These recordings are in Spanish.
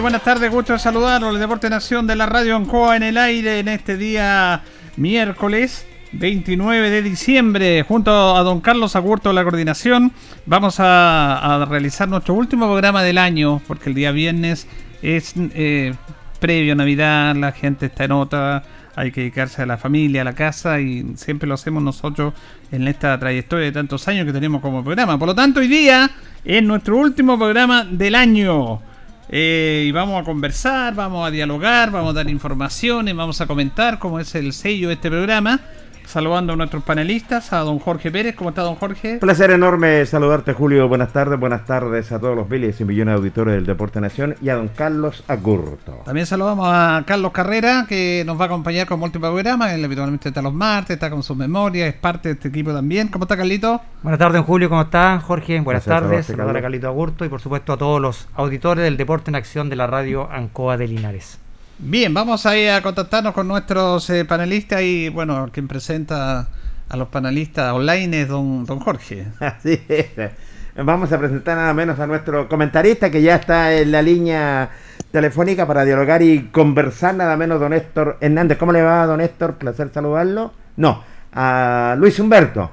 Buenas tardes, gusto de saludarlos. El Deporte Nación de la Radio Ancoa en el aire en este día miércoles 29 de diciembre. Junto a don Carlos Agurto de la coordinación, vamos a, realizar nuestro último programa del año, porque el día viernes es eh, previo a Navidad, la gente está en otra, hay que dedicarse a la familia, a la casa y siempre lo hacemos nosotros en esta trayectoria de tantos años que tenemos como programa. Por lo tanto, hoy día es nuestro último programa del año. Eh, y vamos a conversar, vamos a dialogar, vamos a dar informaciones, vamos a comentar cómo es el sello de este programa. Saludando a nuestros panelistas, a don Jorge Pérez. ¿Cómo está, don Jorge? Placer enorme saludarte, Julio. Buenas tardes, buenas tardes a todos los miles y millones de auditores del Deporte Nación y a don Carlos Agurto. También saludamos a Carlos Carrera, que nos va a acompañar con múltiples programas. Él habitualmente está los martes, está con sus memorias, es parte de este equipo también. ¿Cómo está, Carlito? Buenas tardes, Julio. ¿Cómo está, Jorge? Buenas tardes. Saludar a Carlito Agurto y, por supuesto, a todos los auditores del Deporte en Acción de la radio Ancoa de Linares. Bien, vamos a a contactarnos con nuestros eh, panelistas y bueno, quien presenta a los panelistas online es don, don Jorge. Así es. Vamos a presentar nada menos a nuestro comentarista que ya está en la línea telefónica para dialogar y conversar nada menos don Héctor Hernández. ¿Cómo le va, don Héctor? Placer saludarlo. No, a Luis Humberto.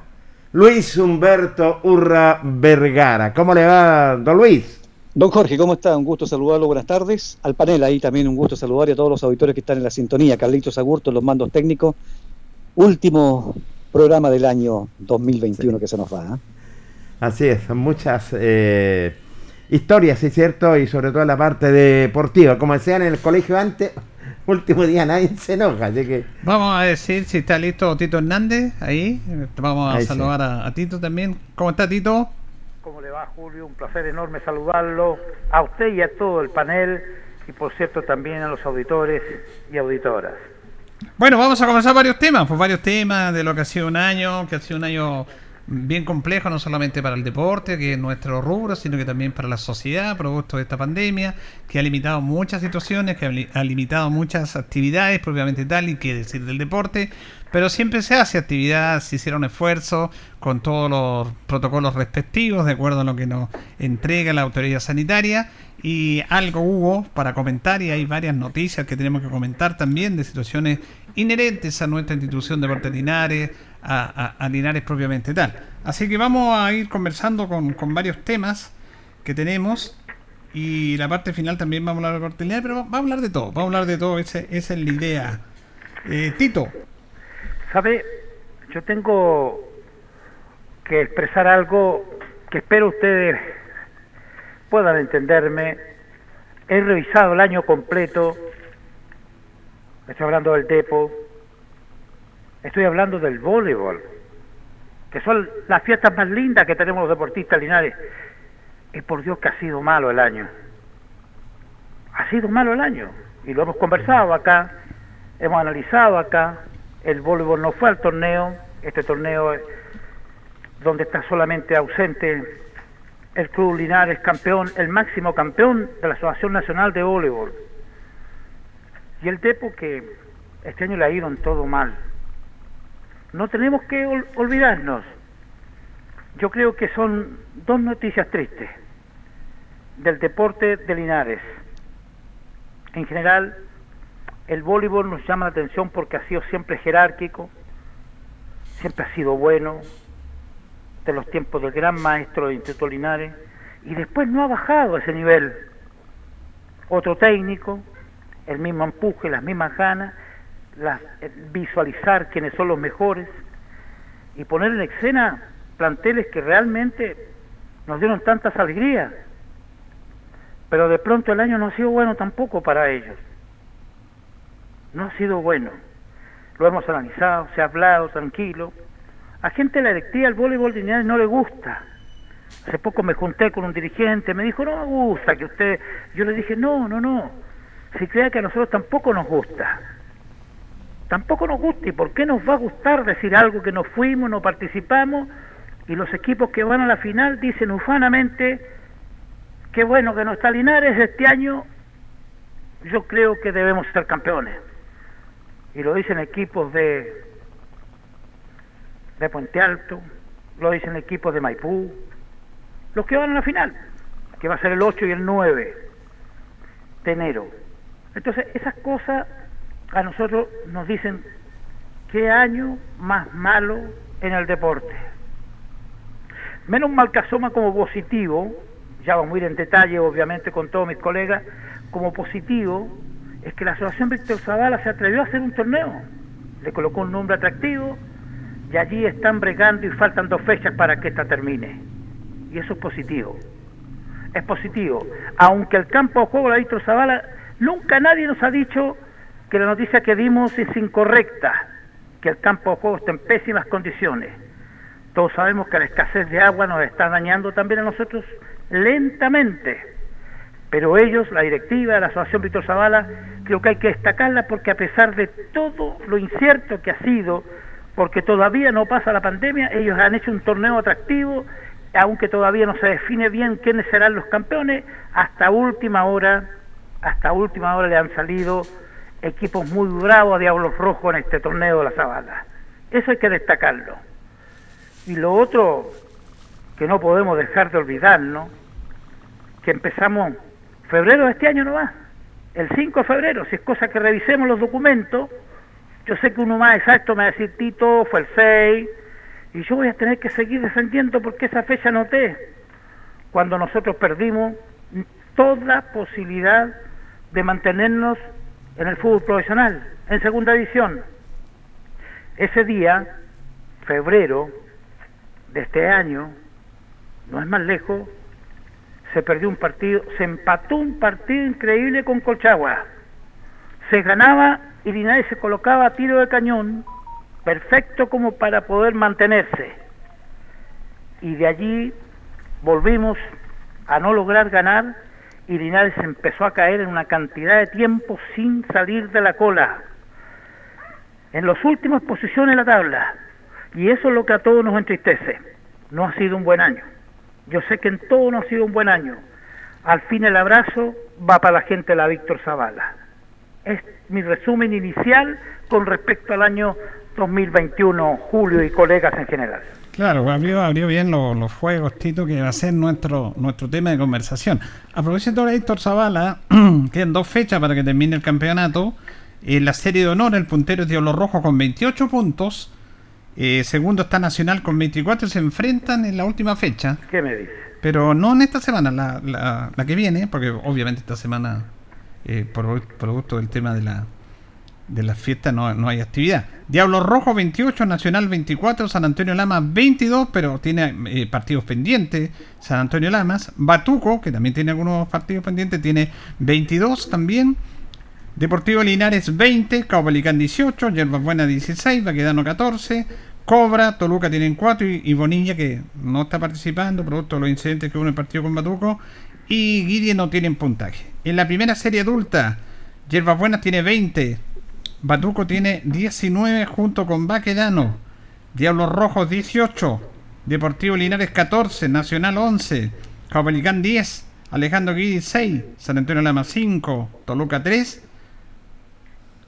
Luis Humberto Urra Vergara. ¿Cómo le va, don Luis? Don Jorge, ¿cómo está? Un gusto saludarlo, buenas tardes. Al panel ahí también un gusto saludar y a todos los auditores que están en la sintonía. Carlitos Agurto, los mandos técnicos. Último programa del año 2021 que se nos va. ¿eh? Así es, son muchas eh, historias, sí, cierto, y sobre todo la parte deportiva. Como decían en el colegio antes, último día nadie se enoja, así que... Vamos a decir si está listo Tito Hernández ahí. Vamos a saludar a Tito también. ¿Cómo está Tito? ¿Cómo le va Julio? Un placer enorme saludarlo, a usted y a todo el panel y por cierto también a los auditores y auditoras. Bueno, vamos a comenzar varios temas, pues varios temas de lo que ha sido un año, que ha sido un año bien complejo, no solamente para el deporte, que es nuestro rubro, sino que también para la sociedad, producto de esta pandemia, que ha limitado muchas situaciones, que ha limitado muchas actividades propiamente tal, y que decir del deporte, pero siempre se hace actividad, se hicieron esfuerzos con todos los protocolos respectivos, de acuerdo a lo que nos entrega la autoridad sanitaria, y algo hubo para comentar, y hay varias noticias que tenemos que comentar también de situaciones inherentes a nuestra institución de Deportes Linares, a, Linares propiamente tal. Así que vamos a ir conversando con, varios temas que tenemos. Y la parte final también vamos a hablar de Deportes Linares, pero vamos a hablar de todo, vamos a hablar de todo, esa es la idea. Eh, Tito. ¿Sabe? Yo tengo que expresar algo que espero ustedes puedan entenderme. He revisado el año completo. Estoy hablando del Depo. Estoy hablando del voleibol. Que son las fiestas más lindas que tenemos los deportistas linares. Y por Dios que ha sido malo el año. Ha sido malo el año. Y lo hemos conversado acá. Hemos analizado acá el voleibol no fue al torneo, este torneo donde está solamente ausente el Club Linares campeón, el máximo campeón de la Asociación Nacional de Voleibol. Y el Depo que este año le ha ido todo mal. No tenemos que olvidarnos. Yo creo que son dos noticias tristes del deporte de Linares. En general, el voleibol nos llama la atención porque ha sido siempre jerárquico, siempre ha sido bueno, de los tiempos del gran maestro de Instituto Linares, y después no ha bajado a ese nivel. Otro técnico, el mismo empuje, las mismas ganas, visualizar quiénes son los mejores y poner en escena planteles que realmente nos dieron tantas alegrías. Pero de pronto el año no ha sido bueno tampoco para ellos no ha sido bueno. Lo hemos analizado, se ha hablado tranquilo. A gente de la directiva el voleibol de no le gusta. Hace poco me junté con un dirigente, me dijo, no me gusta que usted... Yo le dije, no, no, no. Si crea que a nosotros tampoco nos gusta. Tampoco nos gusta. ¿Y por qué nos va a gustar decir algo que no fuimos, no participamos? Y los equipos que van a la final dicen ufanamente, qué bueno que no está Linares este año, yo creo que debemos ser campeones y lo dicen equipos de, de Puente Alto, lo dicen equipos de Maipú, los que van a la final, que va a ser el 8 y el 9 de enero. Entonces, esas cosas a nosotros nos dicen qué año más malo en el deporte. Menos mal que asoma como positivo, ya vamos a ir en detalle obviamente con todos mis colegas, como positivo es que la Asociación Víctor Zavala se atrevió a hacer un torneo, le colocó un nombre atractivo y allí están bregando y faltan dos fechas para que esta termine. Y eso es positivo. Es positivo. Aunque el campo de juego de la Víctor Zavala, nunca nadie nos ha dicho que la noticia que dimos es incorrecta, que el campo de juego está en pésimas condiciones. Todos sabemos que la escasez de agua nos está dañando también a nosotros lentamente pero ellos, la directiva, la Asociación Víctor Zavala, creo que hay que destacarla porque a pesar de todo lo incierto que ha sido, porque todavía no pasa la pandemia, ellos han hecho un torneo atractivo, aunque todavía no se define bien quiénes serán los campeones, hasta última hora, hasta última hora le han salido equipos muy bravos a Diablos Rojos en este torneo de la Zavala. Eso hay que destacarlo. Y lo otro que no podemos dejar de olvidarnos, que empezamos Febrero de este año no va. El 5 de febrero, si es cosa que revisemos los documentos, yo sé que uno más exacto me va a decir Tito, fue el 6, y yo voy a tener que seguir defendiendo porque esa fecha noté, cuando nosotros perdimos toda posibilidad de mantenernos en el fútbol profesional, en segunda división. Ese día, febrero de este año, no es más lejos, se perdió un partido, se empató un partido increíble con Colchagua. Se ganaba y Linares se colocaba a tiro de cañón, perfecto como para poder mantenerse. Y de allí volvimos a no lograr ganar y Linares empezó a caer en una cantidad de tiempo sin salir de la cola. En las últimas posiciones de la tabla. Y eso es lo que a todos nos entristece. no ha sido un buen año. Yo sé que en todo no ha sido un buen año. Al fin el abrazo va para la gente de la Víctor Zavala. Es mi resumen inicial con respecto al año 2021, Julio y colegas en general. Claro, abrió, abrió bien los, juegos, Tito, que va a ser nuestro, nuestro tema de conversación. A propósito de Zavala, quedan dos fechas para que termine el campeonato. En la serie de honor, el puntero es Diablo Rojo con 28 puntos. Eh, segundo está Nacional con 24 se enfrentan en la última fecha. ¿Qué me dice? Pero no en esta semana, la, la, que viene, porque obviamente esta semana, eh, por producto del tema de la, de la fiesta, no, no, hay actividad. Diablo Rojo 28, Nacional 24, San Antonio Lamas 22, pero tiene eh, partidos pendientes. San Antonio Lamas, Batuco, que también tiene algunos partidos pendientes, tiene 22 también. Deportivo Linares 20, Caupolicán 18, Yerbas Buena 16, Baquedano 14, Cobra, Toluca tienen 4 y, Bonilla que no está participando, producto de los incidentes que hubo en el partido con Batuco, y Guille no tienen puntaje. En la primera serie adulta, Yerbas Buenas tiene 20, Batuco tiene 19 junto con Baquedano, Diablos Rojos 18, Deportivo Linares 14, Nacional 11, Caupolicán 10, Alejandro Guidi 6, San Antonio Lama 5, Toluca 3,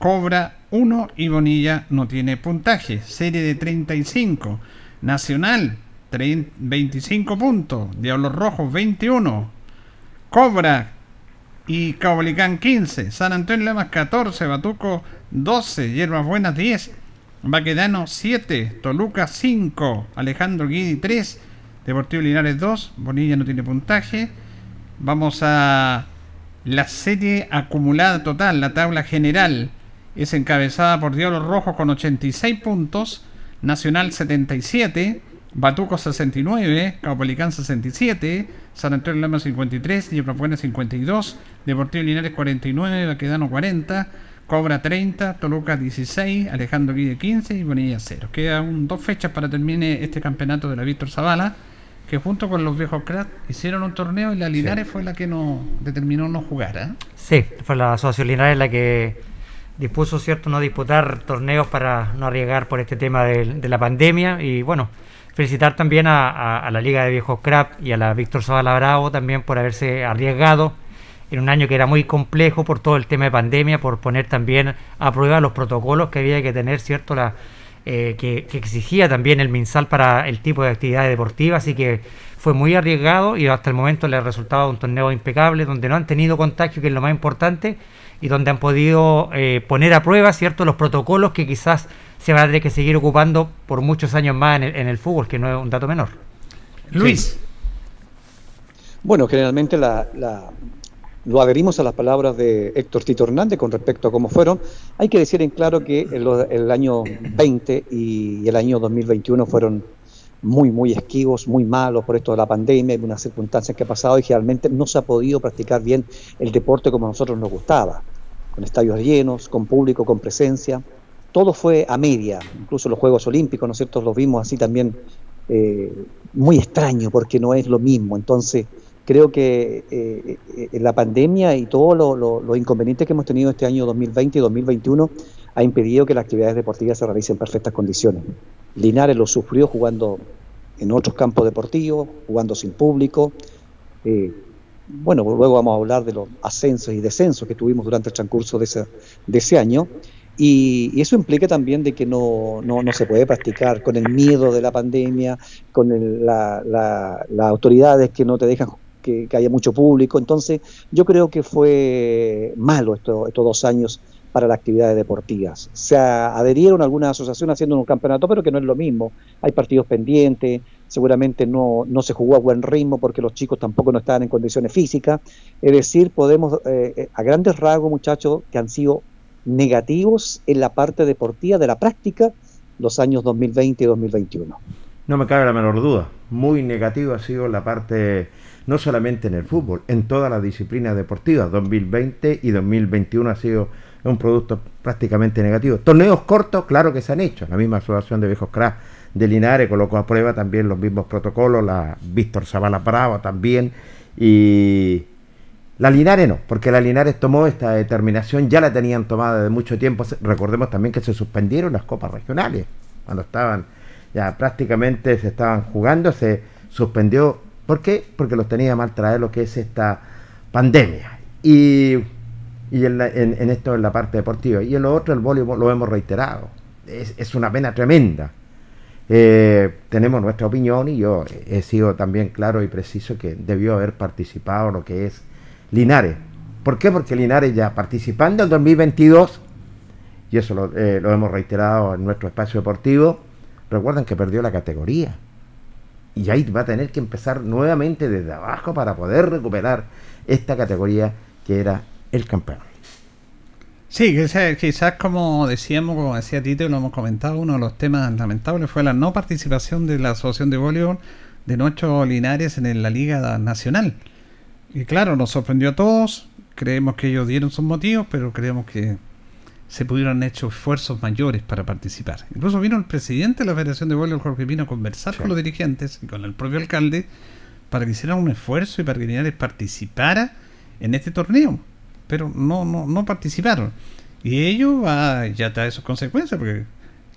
Cobra 1 y Bonilla no tiene puntaje. Serie de 35. Nacional 25 puntos. Diablos Rojos 21. Cobra y Cabolicán 15. San Antonio Lemas 14. Batuco 12. Hierbas Buenas 10. Baquedano 7. Toluca 5. Alejandro Guidi 3. Deportivo Linares 2. Bonilla no tiene puntaje. Vamos a la serie acumulada total, la tabla general es encabezada por Diablos Rojos con 86 puntos, Nacional 77, Batuco 69, Caupolicán 67, San Antonio Lama 53, Buena 52, Deportivo Linares 49, Baquedano 40, Cobra 30, Toluca 16, Alejandro Guille 15 y Bonilla 0. Quedan dos fechas para termine este campeonato de la Víctor Zavala, que junto con los viejos cracks hicieron un torneo y la Linares fue la que nos determinó no jugar. ¿eh? Sí, fue la Asociación Linares la que dispuso cierto no disputar torneos para no arriesgar por este tema de, la pandemia. Y bueno felicitar también a, la Liga de Viejos Crap y a la Víctor Zavala Bravo también por haberse arriesgado en un año que era muy complejo por todo el tema de pandemia, por poner también a prueba los protocolos que había que tener, ¿cierto? La, eh, que, exigía también el MinSal para el tipo de actividades deportivas, así que fue muy arriesgado y hasta el momento le ha resultado un torneo impecable, donde no han tenido contagio, que es lo más importante, y donde han podido eh, poner a prueba cierto los protocolos que quizás se van a tener que seguir ocupando por muchos años más en el, fútbol, que no es un dato menor. Luis. Bueno, generalmente la, lo adherimos a las palabras de Héctor Tito Hernández con respecto a cómo fueron. Hay que decir en claro que el, el año 20 y el año 2021 fueron muy, muy esquivos, muy malos por esto de la pandemia y unas circunstancias que ha pasado y generalmente no se ha podido practicar bien el deporte como a nosotros nos gustaba con estadios llenos, con público, con presencia. Todo fue a media, incluso los Juegos Olímpicos, ¿no es cierto? Los vimos así también eh, muy extraño porque no es lo mismo. Entonces, creo que eh, eh, la pandemia y todos los inconvenientes que hemos tenido este año 2020 y 2021 ha impedido que las actividades deportivas se realicen en perfectas condiciones. Linares lo sufrió jugando en otros campos deportivos, jugando sin público bueno, luego vamos a hablar de los ascensos y descensos que tuvimos durante el transcurso de ese, de ese año. Y, eso implica también de que no, no, no, se puede practicar con el miedo de la pandemia, con las autoridades que no te dejan que, haya mucho público. Entonces, yo creo que fue malo esto, estos dos años para las actividades deportivas. Se adherieron algunas asociaciones haciendo un campeonato, pero que no es lo mismo. Hay partidos pendientes, seguramente no, no se jugó a buen ritmo porque los chicos tampoco no estaban en condiciones físicas. Es decir, podemos, eh, eh, a grandes rasgos, muchachos, que han sido negativos en la parte deportiva de la práctica los años 2020 y 2021. No me cabe la menor duda, muy negativo ha sido la parte, no solamente en el fútbol, en todas las disciplinas deportivas. 2020 y 2021 ha sido un producto prácticamente negativo. Torneos cortos, claro que se han hecho, la misma asociación de viejos cracks de Linares colocó a prueba también los mismos protocolos, la Víctor Zavala Bravo también, y la Linares no, porque la Linares tomó esta determinación, ya la tenían tomada de mucho tiempo, recordemos también que se suspendieron las copas regionales, cuando estaban ya prácticamente se estaban jugando, se suspendió. ¿Por qué? Porque los tenía mal traer lo que es esta pandemia. Y, y en, esto en la parte deportiva. Y en lo otro, el voleibol, lo hemos reiterado. Es, es una pena tremenda. Eh, tenemos nuestra opinión y yo he sido también claro y preciso que debió haber participado lo que es Linares. ¿Por qué? Porque Linares ya participando en 2022, y eso lo, eh, lo hemos reiterado en nuestro espacio deportivo, recuerden que perdió la categoría. Y ahí va a tener que empezar nuevamente desde abajo para poder recuperar esta categoría que era el campeón. Sí, quizás como decíamos, como decía Tito, lo hemos comentado, uno de los temas lamentables fue la no participación de la Asociación de Voleibol de nuestros Linares en la Liga Nacional. Y claro, nos sorprendió a todos, creemos que ellos dieron sus motivos, pero creemos que se pudieron hecho esfuerzos mayores para participar. Incluso vino el presidente de la Federación de Voleibol, Jorge Pino, a conversar con los dirigentes y con el propio alcalde para que hicieran un esfuerzo y para que Linares participara en este torneo pero no, no, no participaron. Y ello va, ya trae sus consecuencias, porque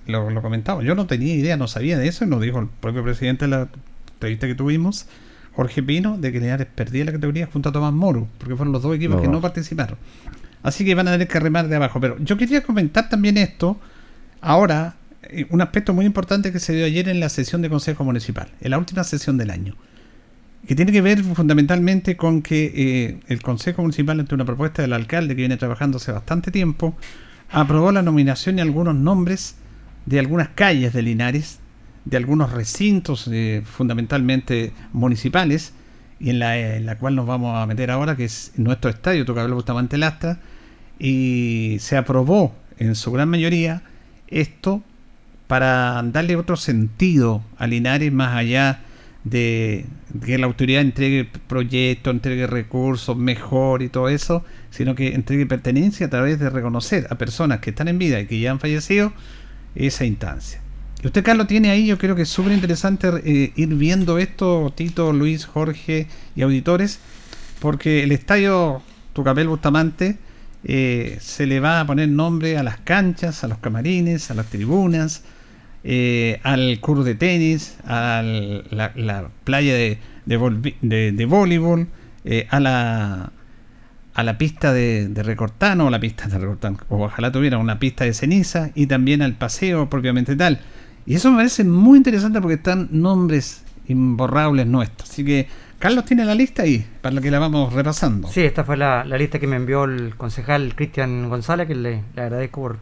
lo, lo comentaba. Yo no tenía idea, no sabía de eso, y nos dijo el propio presidente de la entrevista que tuvimos, Jorge Pino, de que Linares perdía la categoría junto a Tomás Moro, porque fueron los dos equipos que no participaron. Así que van a tener que remar de abajo. Pero yo quería comentar también esto, ahora, eh, un aspecto muy importante que se dio ayer en la sesión de Consejo Municipal, en la última sesión del año que tiene que ver fundamentalmente con que eh, el Consejo Municipal, ante una propuesta del alcalde que viene trabajando hace bastante tiempo, aprobó la nominación y algunos nombres de algunas calles de Linares, de algunos recintos eh, fundamentalmente municipales, y en la, cual nos vamos a meter ahora, que es nuestro estadio, Tocabelo Bustamante Lastra, y se aprobó en su gran mayoría esto para darle otro sentido a Linares más allá de que la autoridad entregue proyectos, entregue recursos mejor y todo eso, sino que entregue pertenencia a través de reconocer a personas que están en vida y que ya han fallecido esa instancia. Y usted, Carlos, tiene ahí, yo creo que es súper interesante eh, ir viendo esto, Tito, Luis, Jorge y auditores, porque el estadio Tucapel Bustamante eh, se le va a poner nombre a las canchas, a los camarines, a las tribunas, eh, al curso de tenis, a la, playa de, voleibol, eh, a la a la pista de, de recortano, o la pista de recortano, o ojalá tuviera una pista de ceniza, y también al paseo propiamente tal. Y eso me parece muy interesante porque están nombres imborrables nuestros. Así que Carlos tiene la lista ahí, para la que la vamos repasando. Sí, esta fue la, lista que me envió el concejal Cristian González, que le, le agradezco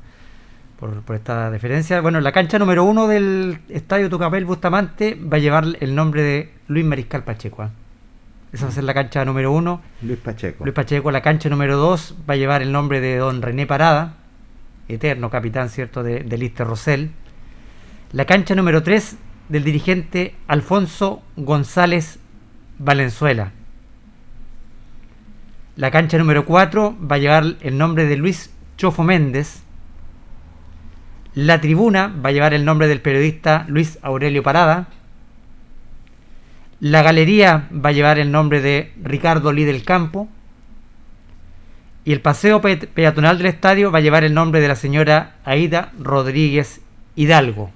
por, por, esta deferencia. Bueno, la cancha número uno del Estadio Tucapel Bustamante va a llevar el nombre de Luis Mariscal Pacheco. ¿ah? Esa va a ser la cancha número uno. Luis Pacheco. Luis Pacheco. La cancha número dos va a llevar el nombre de don René Parada, eterno capitán, ¿cierto?, de, de Lister Rosell. La cancha número tres del dirigente Alfonso González Valenzuela. La cancha número cuatro va a llevar el nombre de Luis Chofo Méndez. La tribuna va a llevar el nombre del periodista Luis Aurelio Parada. La galería va a llevar el nombre de Ricardo Lí del Campo. Y el paseo peatonal del estadio va a llevar el nombre de la señora Aida Rodríguez Hidalgo.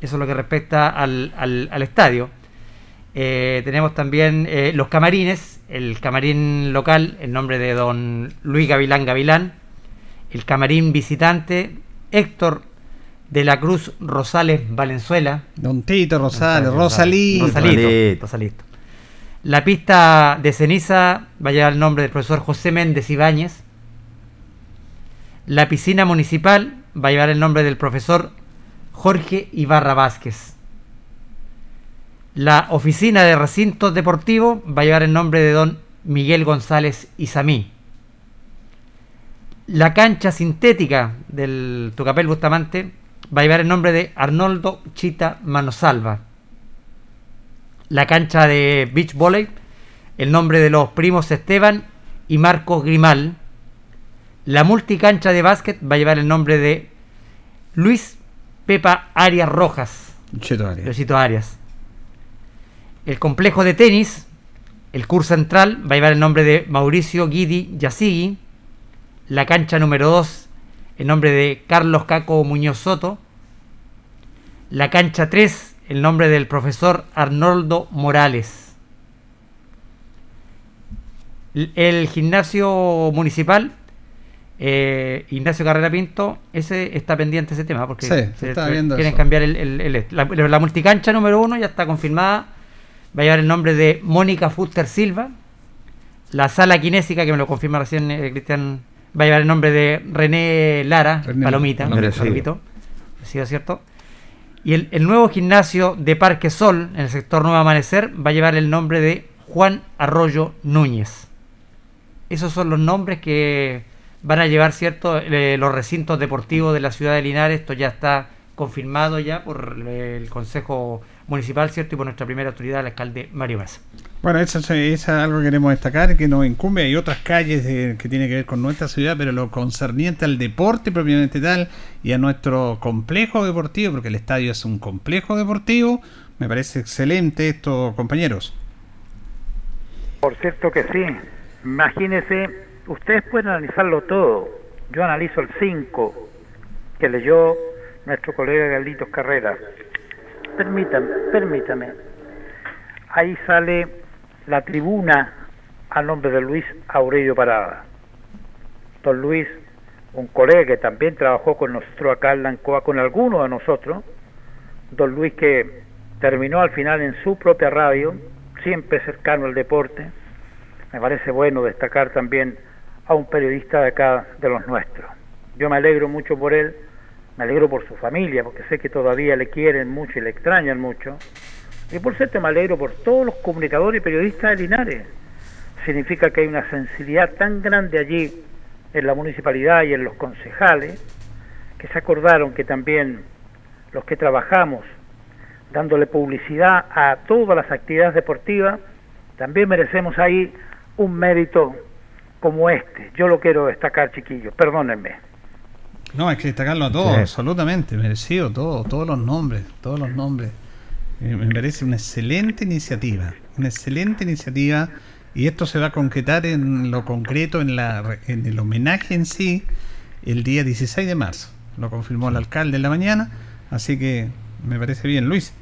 Eso es lo que respecta al, estadio. Eh, tenemos también eh, los camarines, el camarín local, el nombre de don Luis Gavilán Gavilán el camarín visitante Héctor de la Cruz Rosales Valenzuela. Don Tito Rosales, Rosalito. Rosalito. La pista de ceniza va a llevar el nombre del profesor José Méndez Ibáñez. La piscina municipal va a llevar el nombre del profesor Jorge Ibarra Vázquez. La oficina de recintos deportivos va a llevar el nombre de don Miguel González Isamí. La cancha sintética del Tucapel Bustamante va a llevar el nombre de Arnoldo Chita Manosalva. La cancha de beach volley, el nombre de los primos Esteban y Marcos Grimal. La multicancha de básquet va a llevar el nombre de Luis Pepa Arias Rojas. Arias. Arias. El complejo de tenis, el curso central, va a llevar el nombre de Mauricio Guidi Yasigi la cancha número 2 en nombre de Carlos Caco Muñoz Soto, La cancha 3, el nombre del profesor Arnoldo Morales. El gimnasio municipal, eh, Ignacio Carrera Pinto, ese está pendiente ese tema porque Sí, se quieren eso. cambiar el, el- el- la, la multicancha número uno, ya está confirmada. Va a llevar el nombre de Mónica Fuster Silva. La sala kinésica, que me lo confirma recién eh, Cristian, va a llevar el nombre de René Lara, René Palomita. Palomito. Merecido, ¿cierto? Y el, el nuevo gimnasio de Parque Sol, en el sector Nuevo Amanecer, va a llevar el nombre de Juan Arroyo Núñez. Esos son los nombres que van a llevar, ¿cierto?, Eh, los recintos deportivos de la ciudad de Linares. Esto ya está confirmado ya por eh, el Consejo Municipal, ¿cierto?, y por nuestra primera autoridad, el alcalde Mario Massa. Bueno, eso, es- eso es algo que queremos destacar, que nos incumbe. Hay otras calles de- que tienen que ver con nuestra ciudad, pero lo concerniente al deporte propiamente tal y a nuestro complejo deportivo, porque el estadio es un complejo deportivo, me parece excelente esto, compañeros. Por cierto que sí. Imagínese, ustedes pueden analizarlo todo. Yo analizo el 5 que leyó nuestro colega Carlitos Carrera. Permítame, permítame. Ahí sale la tribuna a nombre de Luis Aurelio Parada. Don Luis, un colega que también trabajó con nosotros acá en Lancoa, con algunos de nosotros. Don Luis que terminó al final en su propia radio, siempre cercano al deporte. Me parece bueno destacar también a un periodista de acá, de los nuestros. Yo me alegro mucho por él, me alegro por su familia, porque sé que todavía le quieren mucho y le extrañan mucho. Y por cierto me alegro por todos los comunicadores y periodistas de Linares. Significa que hay una sensibilidad tan grande allí en la municipalidad y en los concejales, que se acordaron que también los que trabajamos dándole publicidad a todas las actividades deportivas, también merecemos ahí un mérito como este. Yo lo quiero destacar, chiquillos, perdónenme. No, hay que destacarlo a todos, Sí. absolutamente, merecido, todo, todos los nombres, todos los nombres. Eh, me parece una excelente iniciativa, una excelente iniciativa y esto se va a concretar en lo concreto, en, la, en el homenaje en sí, el día 16 de marzo. Lo confirmó el alcalde en la mañana, así que me parece bien, Luis.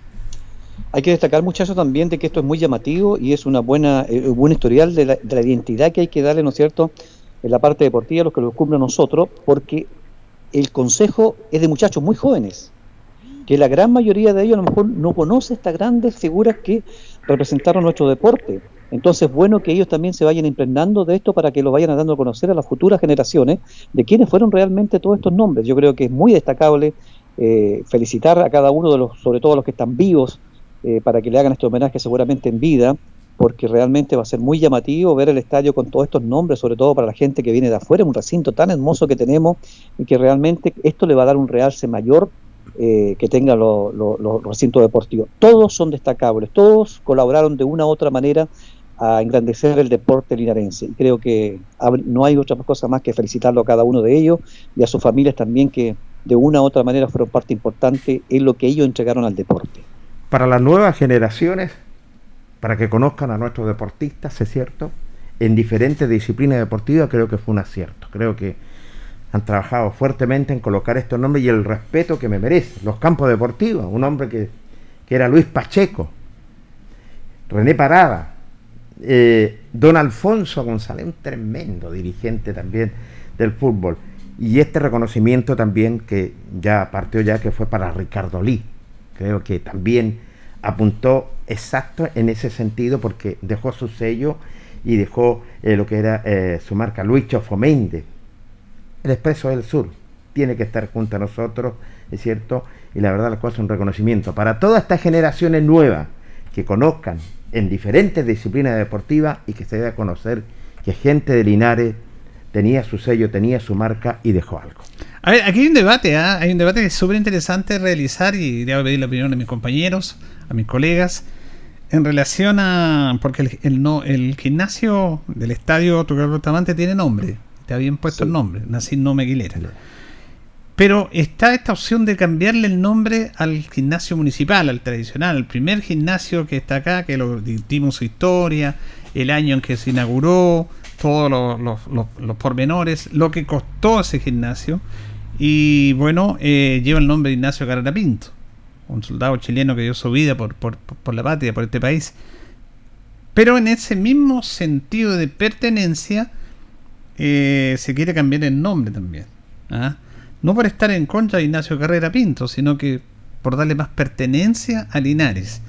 Hay que destacar, muchachos, también de que esto es muy llamativo y es una buena, eh, un buen historial de la, de la identidad que hay que darle, ¿no es cierto?, en la parte deportiva, los que lo cumplen nosotros, porque el consejo es de muchachos muy jóvenes, que la gran mayoría de ellos a lo mejor no conoce estas grandes figuras que representaron nuestro deporte. Entonces, bueno que ellos también se vayan impregnando de esto para que lo vayan dando a conocer a las futuras generaciones de quiénes fueron realmente todos estos nombres. Yo creo que es muy destacable eh, felicitar a cada uno de los, sobre todo a los que están vivos, eh, para que le hagan este homenaje seguramente en vida, porque realmente va a ser muy llamativo ver el estadio con todos estos nombres, sobre todo para la gente que viene de afuera, un recinto tan hermoso que tenemos y que realmente esto le va a dar un realce mayor eh, que tenga lo- lo- los recintos deportivos. Todos son destacables, todos colaboraron de una u otra manera a engrandecer el deporte linarense. Y creo que no hay otra cosa más que felicitarlo a cada uno de ellos y a sus familias también que de una u otra manera fueron parte importante en lo que ellos entregaron al deporte. para las nuevas generaciones, para que conozcan a nuestros deportistas, es cierto, en diferentes disciplinas deportivas, creo que fue un acierto. Creo que han trabajado fuertemente en colocar estos nombres y el respeto que me merecen. Los campos deportivos, un hombre que, que era Luis Pacheco, René Parada, eh, Don Alfonso González, un tremendo dirigente también del fútbol. Y este reconocimiento también que ya partió ya, que fue para Ricardo Lee. Creo que también apuntó exacto en ese sentido porque dejó su sello y dejó eh, lo que era eh, su marca, Luis Chofo Méndez. El Expreso del Sur tiene que estar junto a nosotros, es cierto, y la verdad las cosas un reconocimiento para todas estas generaciones nuevas que conozcan en diferentes disciplinas deportivas y que se dé a conocer que gente de Linares tenía su sello, tenía su marca y dejó algo. A ver, aquí hay un debate, ¿ah? hay un debate que es súper interesante realizar y debo pedir la opinión de mis compañeros, a mis colegas, en relación a. Porque el, el no, el gimnasio del estadio Tucumán Bustamante tiene nombre, está bien puesto Sí. el nombre, Nací Nome Aguilera. Pero está esta opción de cambiarle el nombre al gimnasio municipal, al tradicional, el primer gimnasio que está acá, que lo dimos su historia, el año en que se inauguró, todos los, los- los- los pormenores, lo que costó ese gimnasio. Y bueno, eh, lleva el nombre de Ignacio Carrera Pinto. Un soldado chileno que dio su vida por, por, por la patria, por este país. Pero en ese mismo sentido de pertenencia, eh, se quiere cambiar el nombre también. ¿ah? No por estar en contra de Ignacio Carrera Pinto, sino que por darle más pertenencia a Linares.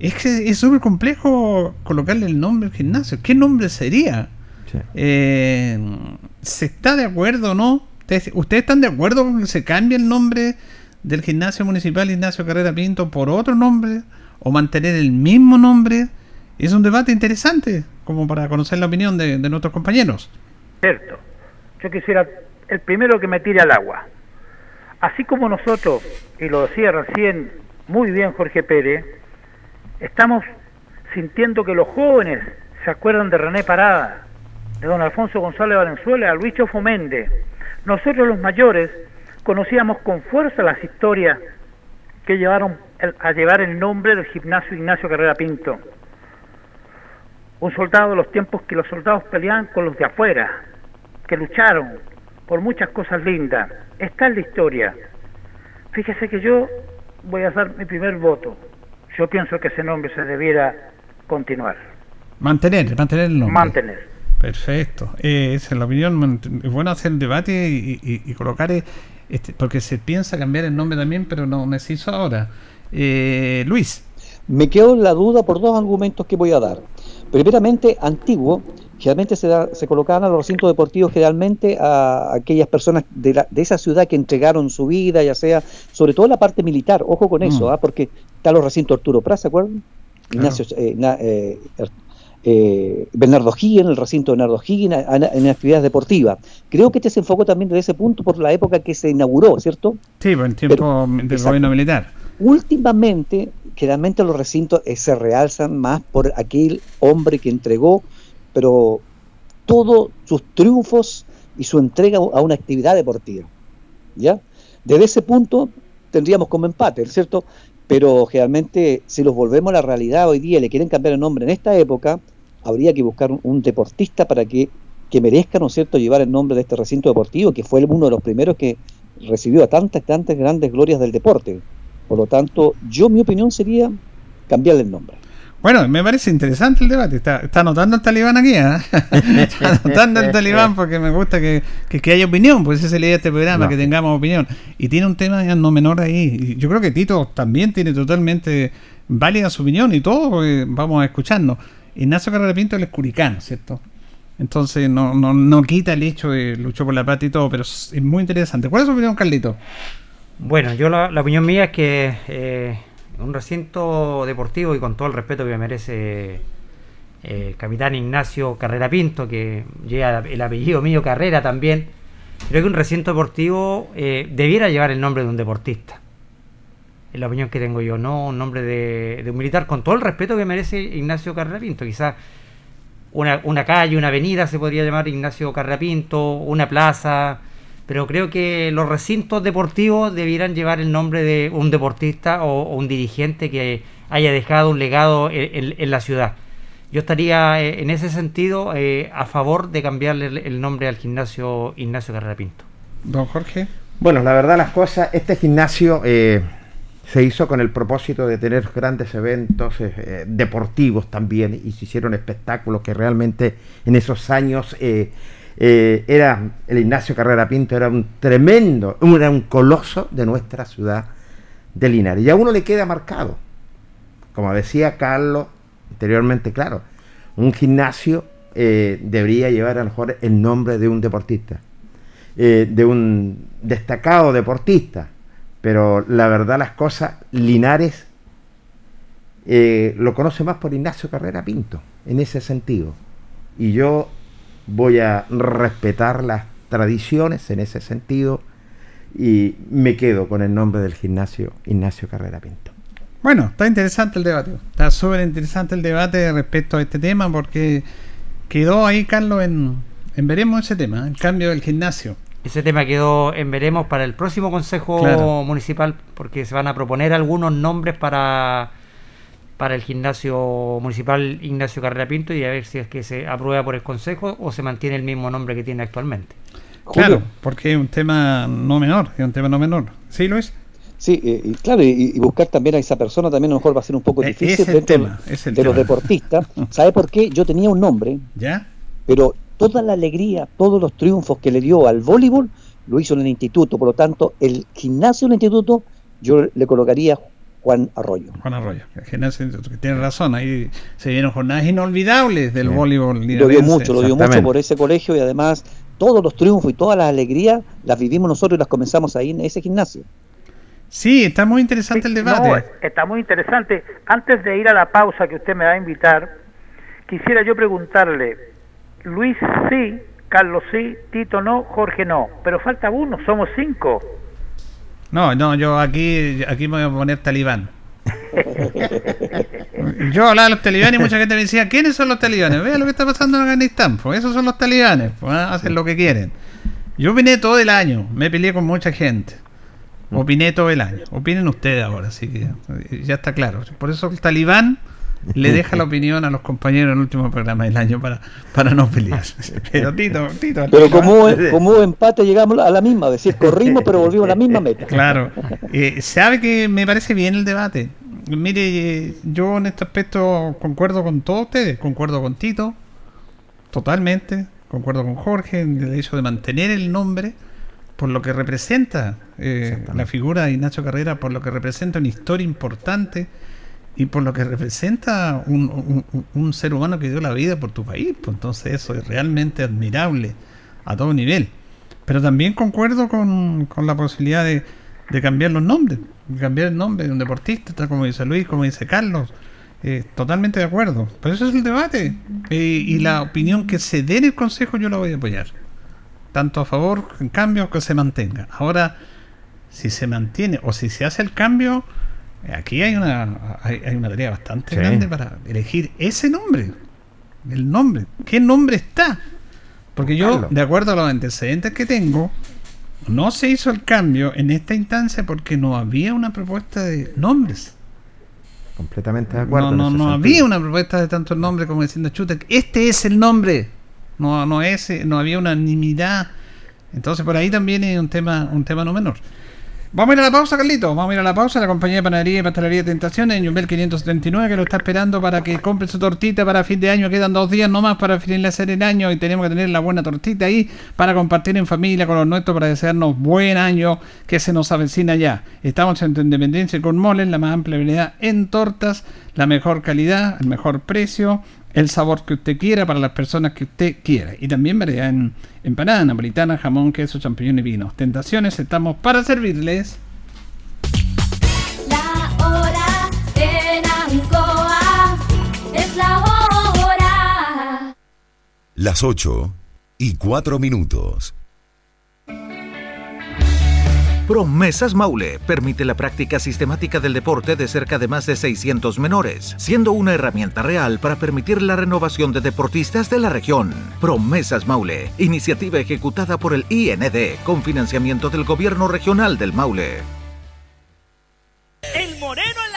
Es que es súper complejo colocarle el nombre al gimnasio. ¿Qué nombre sería? Sí. Eh, ¿Se está de acuerdo o no? ¿Ustedes, ¿Ustedes están de acuerdo con que se cambie el nombre del gimnasio municipal Ignacio Carrera Pinto por otro nombre? ¿O mantener el mismo nombre? Es un debate interesante, como para conocer la opinión de, nuestros compañeros. Cierto. Yo quisiera el primero que me tire al agua. Así como nosotros, y lo decía recién muy bien Jorge Pérez, estamos sintiendo que los jóvenes se acuerdan de René Parada, de don Alfonso González Valenzuela, Luis Chofo Méndez. Nosotros los mayores conocíamos con fuerza las historias que llevaron el- a llevar el nombre del gimnasio Ignacio Carrera Pinto. Un soldado de los tiempos que los soldados peleaban con los de afuera, que lucharon por muchas cosas lindas. Está en la historia. Fíjese que yo voy a dar mi primer voto. Yo pienso que ese nombre se debiera continuar, Mantener, mantener el nombre. mantener. Perfecto. Eh, esa es la opinión. Es bueno hacer el debate y, y- y colocar, eh, este, porque se piensa cambiar el nombre también, pero no, no se hizo ahora. Eh, Luis, Me quedo en la duda por dos argumentos que voy a dar. Primeramente, antiguo, generalmente se, da- se colocaban a los recintos deportivos generalmente a aquellas personas de, la- de esa ciudad que entregaron su vida, ya sea, sobre todo la parte militar, ojo con eso, Mm. ¿ah? porque están los recintos Arturo Prat, ¿se acuerdan? Ignacio, eh, na- eh, eh, Bernardo Higgin, el recinto de Bernardo Higgin, en actividades deportivas. Creo que este se enfocó también desde ese punto por la época que se inauguró, ¿cierto? sí, pues en tiempo Pero- del gobierno militar. Últimamente, generalmente los recintos eh, se realzan más por aquel hombre que entregó, pero todos sus triunfos y su entrega a una actividad deportiva. ¿Ya? Desde ese punto tendríamos como empate, ¿cierto? Pero generalmente, si los volvemos a la realidad hoy día le quieren cambiar el nombre en esta época, habría que buscar un, un deportista para que, que merezca, ¿no es cierto?, llevar el nombre de este recinto deportivo, que fue uno de los primeros que recibió a tantas, tantas grandes glorias del deporte. Por lo tanto, yo mi opinión sería cambiarle el nombre. Bueno, me parece interesante el debate. Está, está anotando el talibán aquí, ¿ah? Está anotando el talibán porque me gusta que, que, que haya opinión, pues esa es la idea de este programa, No. que tengamos opinión. Y tiene un tema ya no menor ahí. Y yo creo que Tito también tiene totalmente válida su opinión y todo, porque vamos a escucharnos. Ignacio Carrera Pinto es curicano, ¿cierto? Entonces no, no, no quita el hecho de luchó por la patria y todo, pero es es muy interesante. ¿Cuál es su opinión, Carlito? Bueno, yo la, la opinión mía es que eh, un recinto deportivo y con todo el respeto que me merece eh, el capitán Ignacio Carrera Pinto, que lleva el apellido mío Carrera también, creo que un recinto deportivo eh, debiera llevar el nombre de un deportista. Es la opinión que tengo yo, no un nombre de, de un militar, con todo el respeto que merece Ignacio Carrera Pinto. Quizás una, una calle, una avenida se podría llamar Ignacio Carrera Pinto, una plaza, pero creo que los recintos deportivos debieran llevar el nombre de un deportista o, o un dirigente que haya dejado un legado en, en- en la ciudad. Yo estaría eh, en ese sentido eh, a favor de cambiarle el, el nombre al gimnasio Ignacio Carrera Pinto. Don Jorge. Bueno, la verdad las cosas, este gimnasio eh, se hizo con el propósito de tener grandes eventos deportivos también y se hicieron espectáculos que realmente en esos años eh, era el Ignacio Carrera Pinto era un tremendo, era un coloso de nuestra ciudad de Linares. Y a uno le queda marcado, como decía Carlos anteriormente, claro, un gimnasio eh, debería llevar a lo mejor el nombre de un deportista eh, de un destacado deportista, pero la verdad las cosas, Linares lo conoce más por Ignacio Carrera Pinto, en ese sentido. Y yo voy a respetar las tradiciones en ese sentido y me quedo con el nombre del gimnasio Ignacio Carrera Pinto. Bueno, está interesante el debate. Está súper interesante el debate respecto a este tema porque quedó ahí, Carlos, en, en veremos ese tema, el cambio del gimnasio. Ese tema quedó en veremos para el próximo Consejo Claro. Municipal porque se van a proponer algunos nombres para, para el gimnasio municipal Ignacio Carrera Pinto y a ver si es que se aprueba por el Consejo o se mantiene el mismo nombre que tiene actualmente. Claro, Julio, porque es un tema no menor, es un tema no menor. ¿Sí, Luis? Sí, eh, y claro, y, buscar también a esa persona también a lo mejor va a ser un poco Eh, difícil es el dentro tema, es el de los deportistas. ¿Sabe por qué? Yo tenía un nombre, ¿Ya? pero toda la alegría, todos los triunfos que le dio al voleibol, lo hizo en el instituto. Por lo tanto, el gimnasio del instituto, yo le colocaría Juan Arroyo. Juan Arroyo, que tiene razón, ahí se vieron jornadas inolvidables del Sí. voleibol Lo dio mucho, lo dio mucho por ese colegio y además todos los triunfos y todas las alegrías las vivimos nosotros y las comenzamos ahí en ese gimnasio. Sí, está muy interesante el debate. no, está muy interesante. Antes de ir a la pausa que usted me va a invitar, quisiera yo preguntarle, Luis sí, Carlos sí, Tito no, Jorge no, pero falta uno, somos cinco. No, no, yo aquí, aquí me voy a poner talibán. Yo hablaba de los talibanes y mucha gente me decía, ¿quiénes son los talibanes? Vea lo que está pasando en Afganistán, pues esos son los talibanes, pues hacen lo que quieren. Yo opiné todo el año, me peleé con mucha gente. Opiné todo el año. Opinen ustedes ahora, así que ya está claro. Por eso el talibán le deja la opinión a los compañeros en el último programa del año para, para no pelear. Pero Tito, Tito. Pero como, como hubo empate llegamos a la misma, es decir, corrimos pero volvimos a la misma meta. Claro. Eh, sabe que me parece bien el debate. Mire, eh, yo en este aspecto concuerdo con todos ustedes. Concuerdo con Tito, totalmente. Concuerdo con Jorge en el hecho de mantener el nombre por lo que representa eh, la figura de Ignacio Carrera, por lo que representa una historia importante y por lo que representa un, un- ser humano que dio la vida por tu país. Pues entonces eso es realmente admirable a todo nivel. Pero también concuerdo con, con la posibilidad de, de cambiar los nombres, cambiar el nombre de un deportista, tal como dice Luis, como dice Carlos. Eh, totalmente de acuerdo. Pero eso es el debate. Eh, y la opinión que se dé en el Consejo yo la voy a apoyar. Tanto a favor, en cambio, que se mantenga. Ahora, si se mantiene o si se hace el cambio, aquí hay una, hay, hay una tarea bastante Sí. grande para elegir ese nombre. El nombre. ¿Qué nombre está? Porque yo, de acuerdo a los antecedentes que tengo, no se hizo el cambio en esta instancia porque no había una propuesta de nombres. Completamente de acuerdo. No, no, había una propuesta de tantos nombres como diciendo, chuta, este es el nombre. No, no es, no había unanimidad. Entonces por ahí también es un tema, un tema no menor. Vamos a ir a la pausa, Carlito. Vamos a ir a la pausa. La compañía de panadería y pastelería Tentaciones en Yumbel 579 que lo está esperando para que compre su tortita para fin de año. Quedan dos días nomás para finalizar el año y tenemos que tener la buena tortita ahí para compartir en familia con los nuestros para desearnos buen año que se nos avecina ya. Estamos en Independencia con Moles, la más amplia variedad en tortas, la mejor calidad, el mejor precio, el sabor que usted quiera para las personas que usted quiera. Y también variedad en empanada napolitana, jamón, queso, champiñón y vinos. Tentaciones, estamos para servirles. La hora en Ancoa es la hora. Las 8 y 4 minutos. Promesas Maule permite la práctica sistemática del deporte de cerca de más de 600 menores, siendo una herramienta real para permitir la renovación de deportistas de la región. Promesas Maule, iniciativa ejecutada por el IND con financiamiento del Gobierno Regional del Maule. El moreno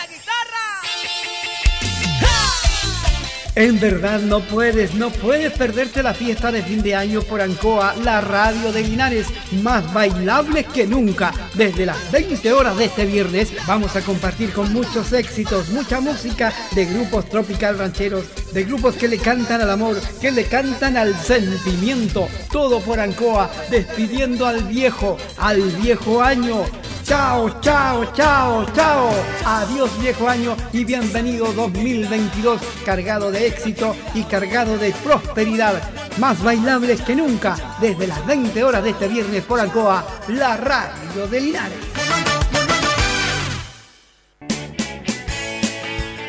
En verdad no puedes, no puedes perderte la fiesta de fin de año por Ancoa, la radio de Linares, más bailable que nunca. Desde las 20 horas de este viernes vamos a compartir con muchos éxitos, mucha música de grupos tropical rancheros, de grupos que le cantan al amor, que le cantan al sentimiento. Todo por Ancoa, despidiendo al viejo, al viejo año. Chao, chao, chao, chao. Adiós viejo año y bienvenido 2022 cargado de éxito y cargado de prosperidad. Más bailables que nunca desde las 20 horas de este viernes por Alcoa, la radio de Linares.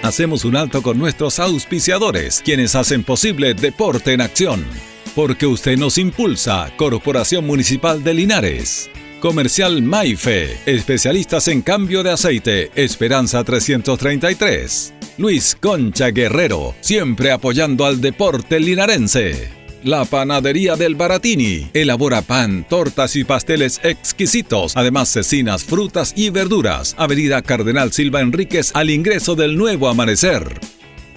Hacemos un alto con nuestros auspiciadores, quienes hacen posible Deporte en Acción. Porque usted nos impulsa, Corporación Municipal de Linares. Comercial Maife, especialistas en cambio de aceite, Esperanza 333. Luis Concha Guerrero, siempre apoyando al deporte linarense. La Panadería del Baratini elabora pan, tortas y pasteles exquisitos, además cecinas, frutas y verduras. Avenida Cardenal Silva Enríquez al ingreso del nuevo amanecer.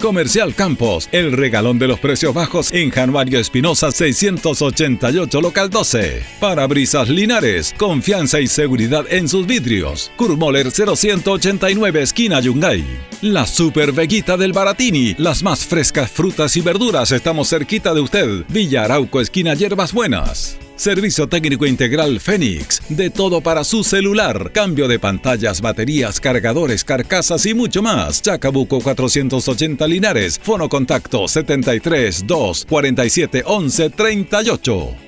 Comercial Campos, el regalón de los precios bajos en Januario Espinosa 688, local 12. Parabrisas Linares, confianza y seguridad en sus vidrios. Kurmoller 0189, esquina Yungay. La Super Veguita del Baratini, las más frescas frutas y verduras, estamos cerquita de usted. Villa Arauco, esquina Hierbas Buenas. Servicio técnico integral Fénix. De todo para su celular. Cambio de pantallas, baterías, cargadores, carcasas y mucho más. Chacabuco 480 Linares. Fono contacto 73 2 47 11 38.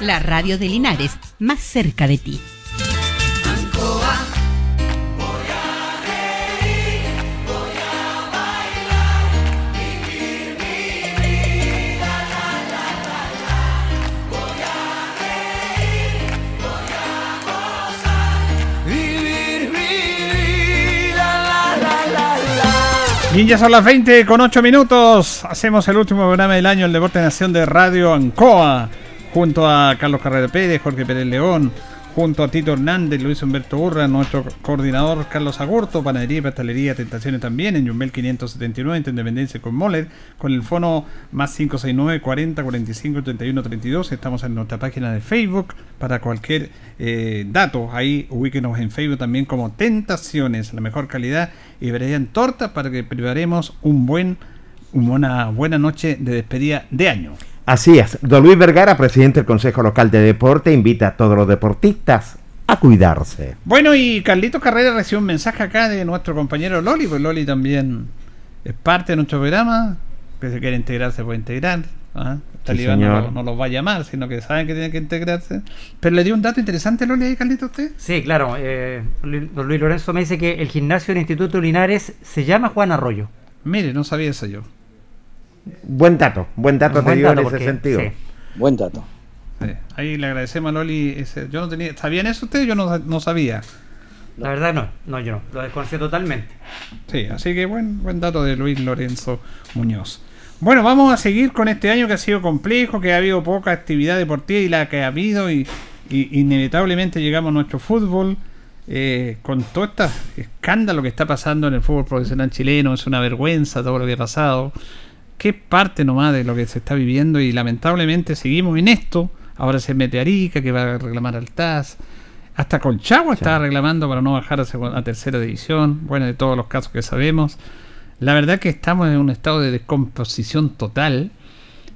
La radio de Linares, más cerca de ti. Bien, ya son las 20 con 8 minutos. Hacemos el último programa del año, el Deporte Nación de Radio Ancoa. Junto a Carlos Carrera Pérez, Jorge Pérez León, junto a Tito Hernández, Luis Humberto Urra, nuestro coordinador Carlos Agurto, Panadería y Pastelería Tentaciones también, en Yumbel 579, en Independencia con Moller, con el fono más 569 40 45 31 32. Estamos en nuestra página de Facebook para cualquier eh, dato. Ahí ubíquenos en Facebook también como Tentaciones, la mejor calidad y verían tortas para que preparemos un buen, una buena noche de despedida de año. Así es. Don Luis Vergara, presidente del Consejo Local de Deporte, invita a todos los deportistas a cuidarse. Bueno, y Carlito Carrera recibe un mensaje acá de nuestro compañero Loli, pues Loli también es parte de nuestro programa, que se quiere integrar, se puede integrar. ¿ah? Talibán no, no los va a llamar, sino que saben que tienen que integrarse. Pero le dio un dato interesante, Loli, ahí, Carlito, a usted. Sí, claro. eh, don Luis Lorenzo me dice que el gimnasio del Instituto Linares se llama Juan Arroyo. Mire, no sabía eso yo. Buen dato, buen dato te dio en ese porque- sentido. sí. Buen dato. Sí, Ahí le agradecemos a Loli. ese- yo no tenía, ¿Sabían eso ustedes? Yo no, no sabía. La verdad no, no, yo no, lo desconocía totalmente. Sí, así que buen, buen dato de Luis Lorenzo Muñoz. Bueno, vamos a seguir con este año que ha sido complejo, que ha habido poca actividad deportiva y la que ha habido y, y inevitablemente llegamos a nuestro fútbol eh, con todo este escándalo que está pasando en el fútbol profesional chileno, es una vergüenza todo lo que ha pasado, que es parte nomás de lo que se está viviendo y lamentablemente seguimos en esto, ahora se mete Arica que va a reclamar al TAS, hasta Colchagua está reclamando para no bajar a, a tercera división, bueno, de todos los casos que sabemos, la verdad que estamos en un estado de descomposición total,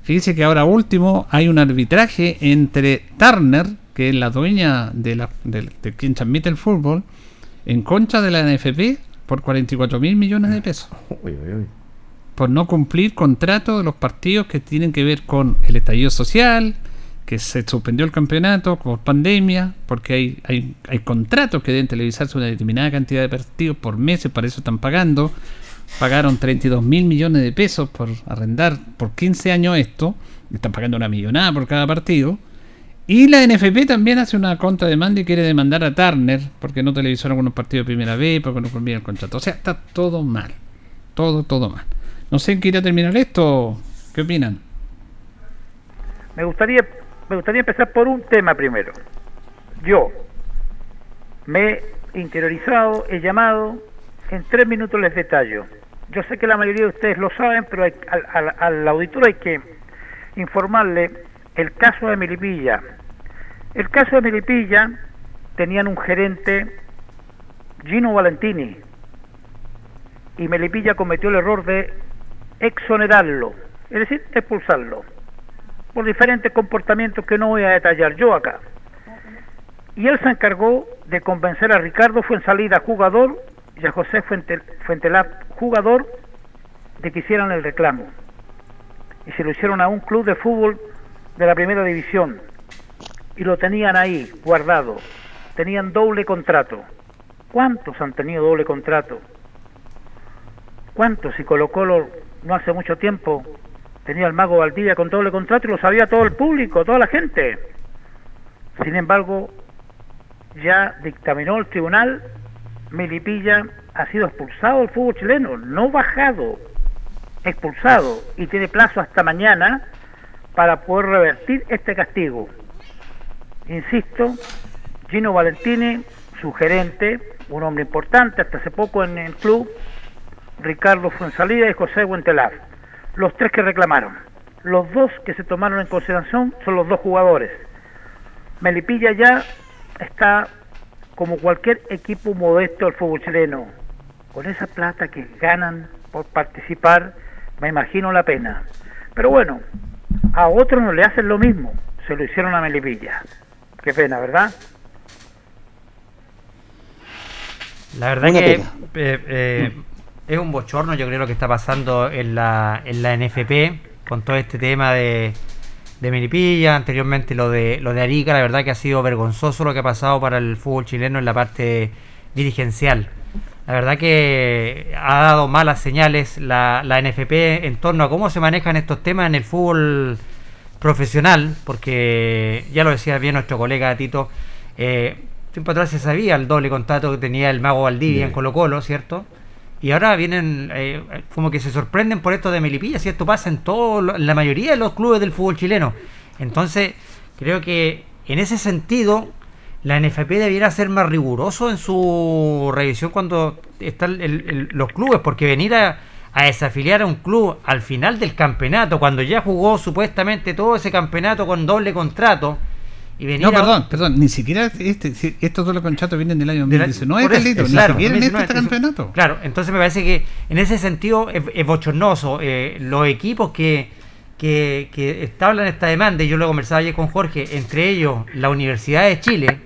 Fíjese que ahora último hay un arbitraje entre Turner, que es la dueña de, la, de, de quien transmite el fútbol, en contra de la NFP por 44 mil millones de pesos. Uy, uy, uy. Por no cumplir contratos de los partidos que tienen que ver con el estallido social, que se suspendió el campeonato por pandemia, porque hay, hay, contratos que deben televisarse una determinada cantidad de partidos por meses, para eso están pagando. Pagaron 32 mil millones de pesos por arrendar por 15 años esto. Están pagando una millonada por cada partido. Y la NFP también hace una contrademanda y quiere demandar a Turner porque no televisó algunos partidos de primera vez, porque no cumplieron el contrato. O sea, está todo mal. Todo, todo mal. No sé en qué irá a terminar esto. ¿Qué opinan? Me gustaría, me gustaría empezar por un tema primero. Yo me he interiorizado, he llamado, en tres minutos les detallo. Yo sé que la mayoría de ustedes lo saben, pero al, al- al auditor hay que informarle el caso de Melipilla. El caso de Melipilla tenían un gerente, Gino Valentini, y Melipilla cometió el error de exonerarlo, es decir, expulsarlo por diferentes comportamientos que no voy a detallar yo acá. Y él se encargó de convencer a Ricardo Fuensalida, jugador, y a José Fuente, Fuentelap, jugador, de que hicieran el reclamo. Y se lo hicieron a un club de fútbol de la primera división. Y lo tenían ahí, guardado. Tenían doble contrato. ¿Cuántos han tenido doble contrato? ¿Cuántos? Si Colo Colo no hace mucho tiempo tenía al mago Valdivia con doble contrato y lo sabía todo el público, toda la gente. Sin embargo, ya dictaminó el tribunal, Melipilla ha sido expulsado del fútbol chileno, no bajado, expulsado y tiene plazo hasta mañana para poder revertir este castigo. Insisto, Gino Valentini, su gerente, un hombre importante hasta hace poco en el club, Ricardo Fuensalida y José Huentelar los tres que reclamaron. Los dos que se tomaron en consideración son los dos jugadores. Melipilla ya está como cualquier equipo modesto del fútbol chileno. Con esa plata que ganan por participar, me imagino la pena. Pero bueno, a otros no le hacen lo mismo. Se lo hicieron a Melipilla. Qué pena, ¿verdad? La verdad Una que pena. eh, eh, es un bochorno, yo creo, lo que está pasando en la, en la NFP con todo este tema de, de Melipilla, anteriormente lo de, lo de Arica. La verdad que ha sido vergonzoso lo que ha pasado para el fútbol chileno en la parte dirigencial. La verdad que ha dado malas señales la, la NFP en torno a cómo se manejan estos temas en el fútbol profesional, porque ya lo decía bien nuestro colega Tito, eh, tiempo atrás se sabía el doble contrato que tenía el mago Valdivia en Colo Colo, ¿cierto? Y ahora vienen, eh, como que se sorprenden por esto de Melipilla, si esto pasa en, todo, la mayoría de los clubes del fútbol chileno. Entonces, creo que en ese sentido, la NFP debiera ser más riguroso en su revisión cuando están los clubes, porque venir a desafiliar a un club al final del campeonato, cuando ya jugó supuestamente todo ese campeonato con doble contrato, y venir No, a- perdón, perdón, ni siquiera este, si- estos dos contratos vienen del año de la- 2019, por eso, Carlito, ni claro, siquiera en este 2019, campeonato. Claro, entonces me parece que en ese sentido es, es bochornoso. eh, los equipos que, que, que establan esta demanda, y yo lo conversaba ayer con Jorge, entre ellos la Universidad de Chile,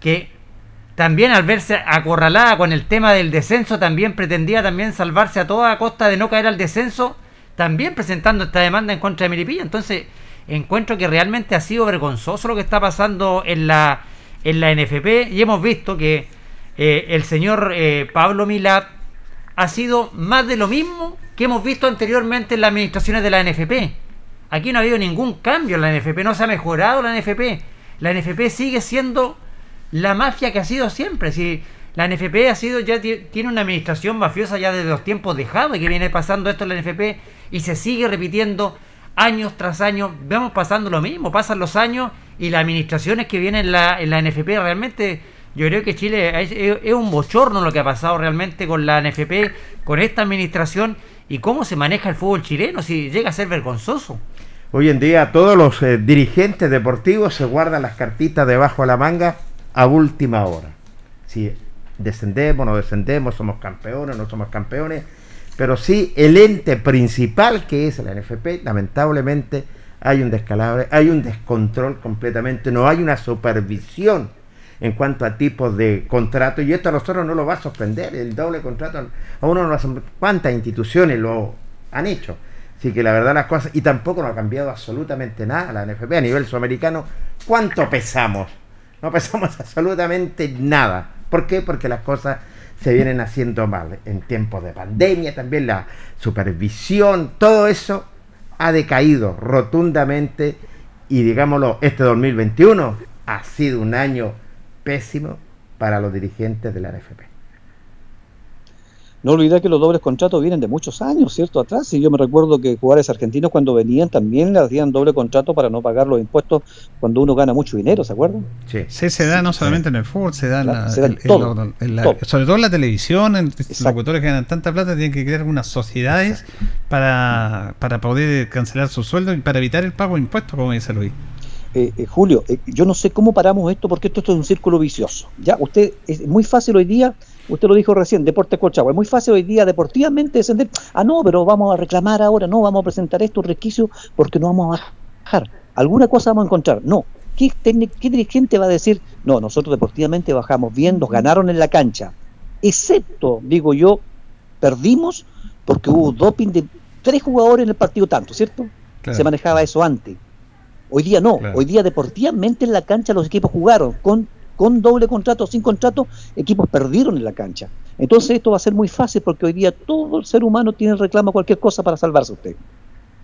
que también al verse acorralada con el tema del descenso, también pretendía también salvarse a toda costa de no caer al descenso, también presentando esta demanda en contra de Melipilla. Entonces, encuentro que realmente ha sido vergonzoso lo que está pasando en la, en la NFP y hemos visto que eh, el señor eh, Pablo Milat ha sido más de lo mismo que hemos visto anteriormente en las administraciones de la NFP. Aquí no ha habido ningún cambio en la NFP, no se ha mejorado la NFP. La NFP sigue siendo la mafia que ha sido siempre. Si la NFP ha sido ya ti- tiene una administración mafiosa ya desde los tiempos de Jade que viene pasando esto en la NFP y se sigue repitiendo años tras años. Vemos pasando lo mismo, pasan los años y las administraciones que vienen en la, en la NFP realmente yo creo que Chile es un bochorno lo que ha pasado realmente con la NFP, con esta administración y cómo se maneja el fútbol chileno, si llega a ser vergonzoso. Hoy en día todos los eh, dirigentes deportivos se guardan las cartitas debajo de la manga a última hora. Si descendemos, no descendemos, somos campeones, no somos campeones, pero sí el ente principal que es la NFP, lamentablemente hay un descalabre, hay un descontrol completamente, no hay una supervisión en cuanto a tipos de contrato y esto a nosotros no lo va a sorprender, el doble contrato a uno no asombra. ¿Cuántas instituciones lo han hecho? Así que la verdad las cosas, y tampoco no ha cambiado absolutamente nada la NFP a nivel sudamericano. ¿Cuánto pesamos? No pesamos absolutamente nada. ¿Por qué? Porque las cosas se vienen haciendo mal. En tiempos de pandemia también la supervisión, todo eso ha decaído rotundamente y digámoslo, este 2021 ha sido un año pésimo para los dirigentes de la. No olvidar que los dobles contratos vienen de muchos años, ¿cierto? Atrás, y yo me recuerdo que jugadores argentinos cuando venían también le hacían doble contrato para no pagar los impuestos cuando uno gana mucho dinero, ¿se acuerdan? Sí. Sí, se da no solamente en el fútbol, se da, en la- Se da en en- en todo, lo- en la- todo. sobre todo en la televisión, en los locutores que ganan tanta plata tienen que crear unas sociedades para, para poder cancelar su sueldo y para evitar el pago de impuestos, como dice Luis. Eh, eh, Julio, eh, yo no sé cómo paramos esto porque esto, esto es un círculo vicioso. Ya, usted es muy fácil hoy día, usted lo dijo recién, Deporte Colchagua, es muy fácil hoy día deportivamente descender. Ah, no, pero vamos a reclamar ahora, no, vamos a presentar esto, resquicio, porque no vamos a bajar. Alguna cosa vamos a encontrar. No. ¿Qué, ¿Qué dirigente va a decir? No, nosotros deportivamente bajamos bien, nos ganaron en la cancha. Excepto, digo yo, perdimos porque hubo doping de tres jugadores en el partido tanto, ¿cierto? Claro. Se manejaba eso antes. Hoy día no, Claro. hoy día deportivamente en la cancha los equipos jugaron con, con doble contrato o sin contrato, equipos perdieron en la cancha. Entonces esto va a ser muy fácil porque hoy día todo el ser humano tiene reclamo cualquier cosa para salvarse usted.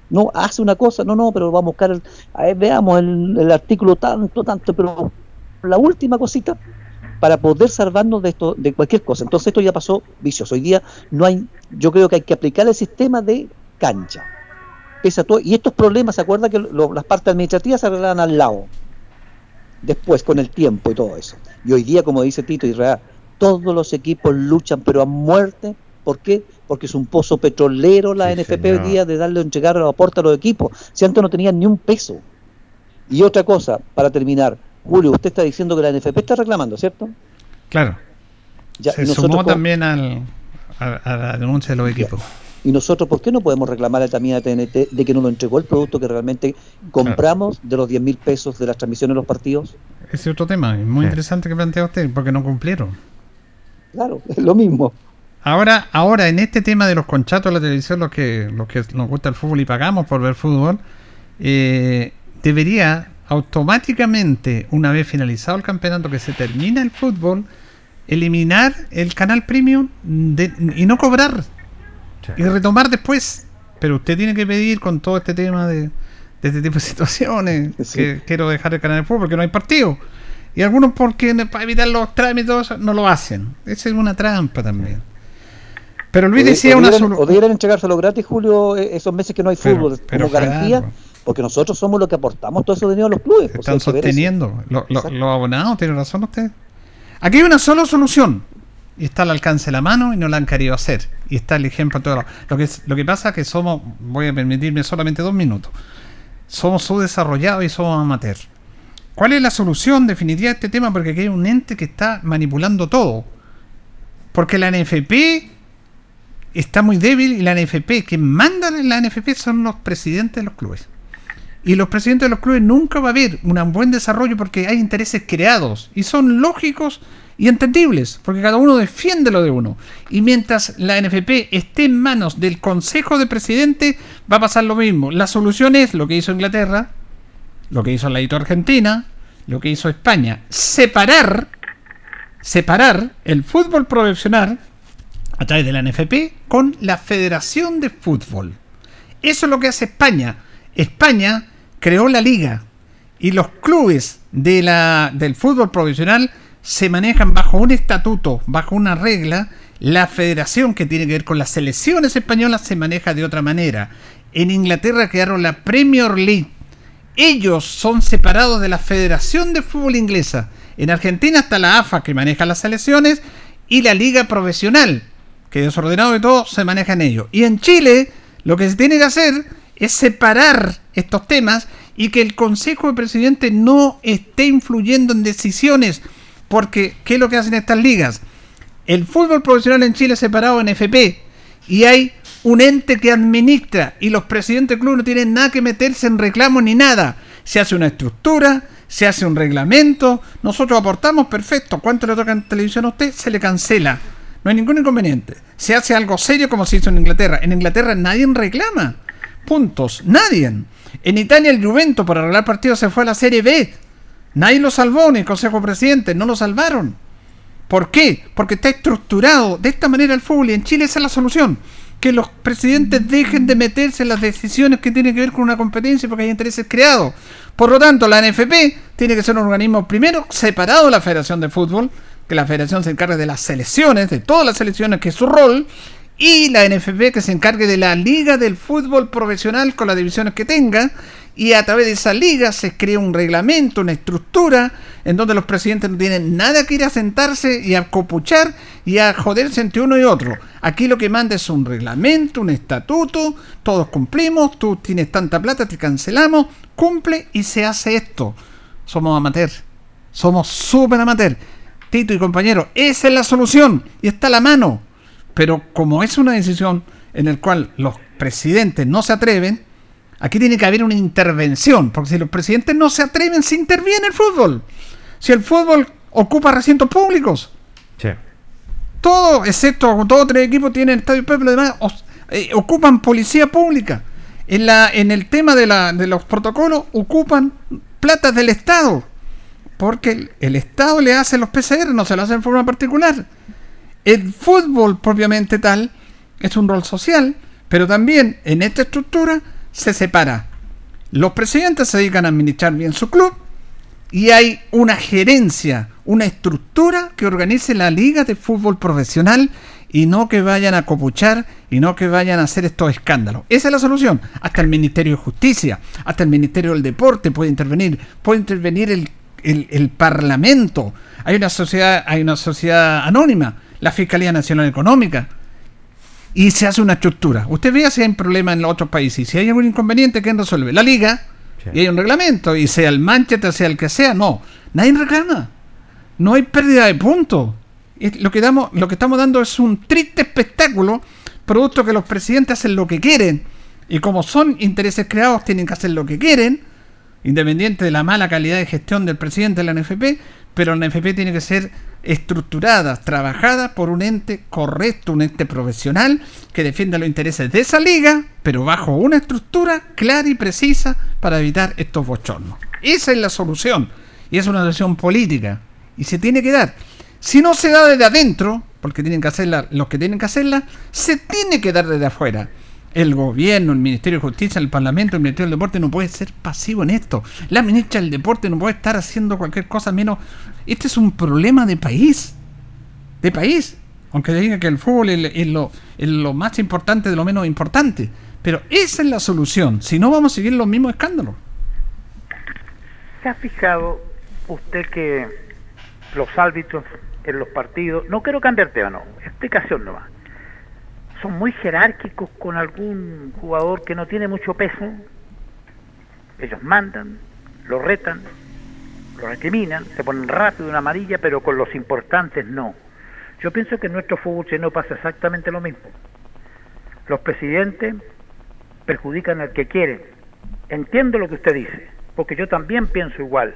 No, hace una cosa, no, no, pero vamos a buscar, el- a ver, veamos el, artículo tanto, tanto, pero la última cosita para poder salvarnos de esto, de cualquier cosa. Entonces esto ya pasó vicioso. Hoy día no hay, yo creo que hay que aplicar el sistema de cancha. Pese a todo, y estos problemas, ¿se acuerda que las partes administrativas se arreglaban al lado? Después, con el tiempo y todo eso. Y hoy día, como dice Tito Israel, todos los equipos luchan, pero a muerte. ¿Por qué? Porque es un pozo petrolero la Sí, NFP señor. hoy día de darle entregar los aportes a los equipos. Si antes no tenían ni un peso. Y otra cosa, para terminar, Julio, usted está diciendo que la NFP está reclamando, ¿cierto? Claro. Ya, se sumó también al, a, a la denuncia de los equipos. Y nosotros, ¿por qué no podemos reclamar también a TNT de que no nos entregó el producto que realmente compramos de los 10 mil pesos de las transmisiones de los partidos? Ese es otro tema, es muy Sí. interesante que plantea usted, porque no cumplieron. Claro, es lo mismo. Ahora, ahora en este tema de los contratos de la televisión, los que, los que nos gusta el fútbol y pagamos por ver fútbol, eh, debería automáticamente, una vez finalizado el campeonato, que se termina el fútbol, eliminar el canal premium de- y no cobrar y retomar después. Pero usted tiene que pedir con todo este tema de, de este tipo de situaciones Sí. que quiero dejar el canal de fútbol porque no hay partido. Y algunos porque para evitar los trámites eso, no lo hacen. Esa es una trampa también. Pero Luis decía una debieran- solu- O debieran entregárselo gratis, Julio, eh, esos meses que no hay fútbol, pero como garantía, claro. porque nosotros somos los que aportamos todo ese dinero a los clubes. están eso. sosteniendo. Lo- lo-. Los abonados, tiene razón usted. Aquí hay una sola solución. Y está al alcance de la mano y no la han querido hacer. Y está el ejemplo todo. Lo que, es- lo que pasa es que somos, voy a permitirme solamente dos minutos. Somos subdesarrollados y somos amateur. ¿Cuál es la solución definitiva de este tema? Porque aquí hay un ente que está manipulando todo. Porque la NFP está muy débil y la NFP, que mandan en la NFP son los presidentes de los clubes. Y los presidentes de los clubes nunca va a haber un buen desarrollo porque hay intereses creados y son lógicos y entendibles, porque cada uno defiende lo de uno. Y mientras la NFP esté en manos del Consejo de Presidentes, va a pasar lo mismo. La solución es lo que hizo Inglaterra, lo que hizo la hito Argentina, lo que hizo España, separar, separar el fútbol profesional a través de la NFP con la Federación de Fútbol. Eso es lo que hace España. España creó la liga y los clubes de la, del fútbol profesional se manejan bajo un estatuto, bajo una regla. La federación que tiene que ver con las selecciones españolas se maneja de otra manera. En Inglaterra crearon la Premier League. ellos son separados de la Federación de Fútbol Inglesa. En Argentina está la AFA que maneja las selecciones y la Liga Profesional, que desordenado de todo se maneja en ello. Y en Chile lo que se tiene que hacer es separar estos temas y que el Consejo de Presidente no esté influyendo en decisiones. Porque, ¿qué es lo que hacen estas ligas? El fútbol profesional en Chile es separado en FP y hay un ente que administra y los presidentes del club no tienen nada que meterse en reclamos ni nada. Se hace una estructura, se hace un reglamento, nosotros aportamos, perfecto. ¿Cuánto le toca en televisión a usted? Se le cancela. No hay ningún inconveniente. Se hace algo serio como se hizo en Inglaterra. En Inglaterra nadie reclama. Puntos. Nadie. En Italia el Juventus por arreglar partidos se fue a la Serie B. Nadie lo salvó, ni el Consejo Presidente. No lo salvaron. ¿Por qué? Porque está estructurado de esta manera el fútbol y en Chile esa es la solución. Que los presidentes dejen de meterse en las decisiones que tienen que ver con una competencia porque hay intereses creados. Por lo tanto, la NFP tiene que ser un organismo primero separado de la Federación de Fútbol, que la Federación se encargue de las selecciones, de todas las selecciones, que es su rol, y la NFP que se encargue de la Liga del Fútbol Profesional con las divisiones que tenga, y a través de esa liga se crea un reglamento, una estructura, en donde los presidentes no tienen nada que ir a sentarse y a copuchar y a joderse entre uno y otro. Aquí lo que manda es un reglamento, un estatuto, todos cumplimos, tú tienes tanta plata, te cancelamos, cumple y se hace esto. Somos amateur, somos súper amateur. Tito y compañero, esa es la solución y está a la mano. Pero como es una decisión en la cual los presidentes no se atreven, aquí tiene que haber una intervención, porque si los presidentes no se atreven, se interviene el fútbol. Si el fútbol ocupa recintos públicos, Sí. todo, excepto todos tres equipos tienen estadio los demás os- eh, ocupan policía pública. En, la, en el tema de, la, de los protocolos, ocupan platas del Estado. Porque el, el Estado le hace los PCR, no se lo hace en forma particular. El fútbol propiamente tal es un rol social, pero también en esta estructura se separa. Los presidentes se dedican a administrar bien su club y hay una gerencia, una estructura que organice la liga de fútbol profesional y no que vayan a copuchar y no que vayan a hacer estos escándalos. Esa es la solución. Hasta el Ministerio de Justicia, hasta el Ministerio del Deporte puede intervenir, puede intervenir el, el- el Parlamento. Hay una sociedad, hay una sociedad anónima, la Fiscalía Nacional Económica. Y se hace una estructura. Usted vea si hay un problema en los otros países. Si hay algún inconveniente, ¿quién resuelve? La liga. Y hay un reglamento. Y sea el Manchester, sea el que sea, no. Nadie reclama. No hay pérdida de puntos. Lo que, damos, lo que estamos dando es un triste espectáculo, producto que los presidentes hacen lo que quieren. Y como son intereses creados, tienen que hacer lo que quieren, independiente de la mala calidad de gestión del presidente de la NFP, pero la NFP tiene que ser estructurada, trabajada por un ente correcto, un ente profesional que defienda los intereses de esa liga, pero bajo una estructura clara y precisa para evitar estos bochornos. Esa es la solución, y es una solución política, y se tiene que dar. Si no se da desde adentro, porque tienen que hacerla los que tienen que hacerla, se tiene que dar desde afuera. El gobierno, el Ministerio de Justicia, el Parlamento, el Ministerio del Deporte no puede ser pasivo en esto. La ministra del Deporte no puede estar haciendo cualquier cosa menos. Este es un problema de país. De país. Aunque diga que el fútbol es, lo, es lo más importante de lo menos importante. Pero esa es la solución. Si no, vamos a seguir los mismos escándalos. ¿Se ha fijado usted que los árbitros en los partidos, no quiero cambiar tema, no, explicación nomás, son muy jerárquicos con algún jugador que no tiene mucho peso? Ellos mandan, lo retan, lo recriminan, se ponen rápido una amarilla, pero con los importantes no. Yo pienso que en nuestro fútbol chileno pasa exactamente lo mismo. Los presidentes perjudican al que quieren. Entiendo lo que usted dice, porque yo también pienso igual.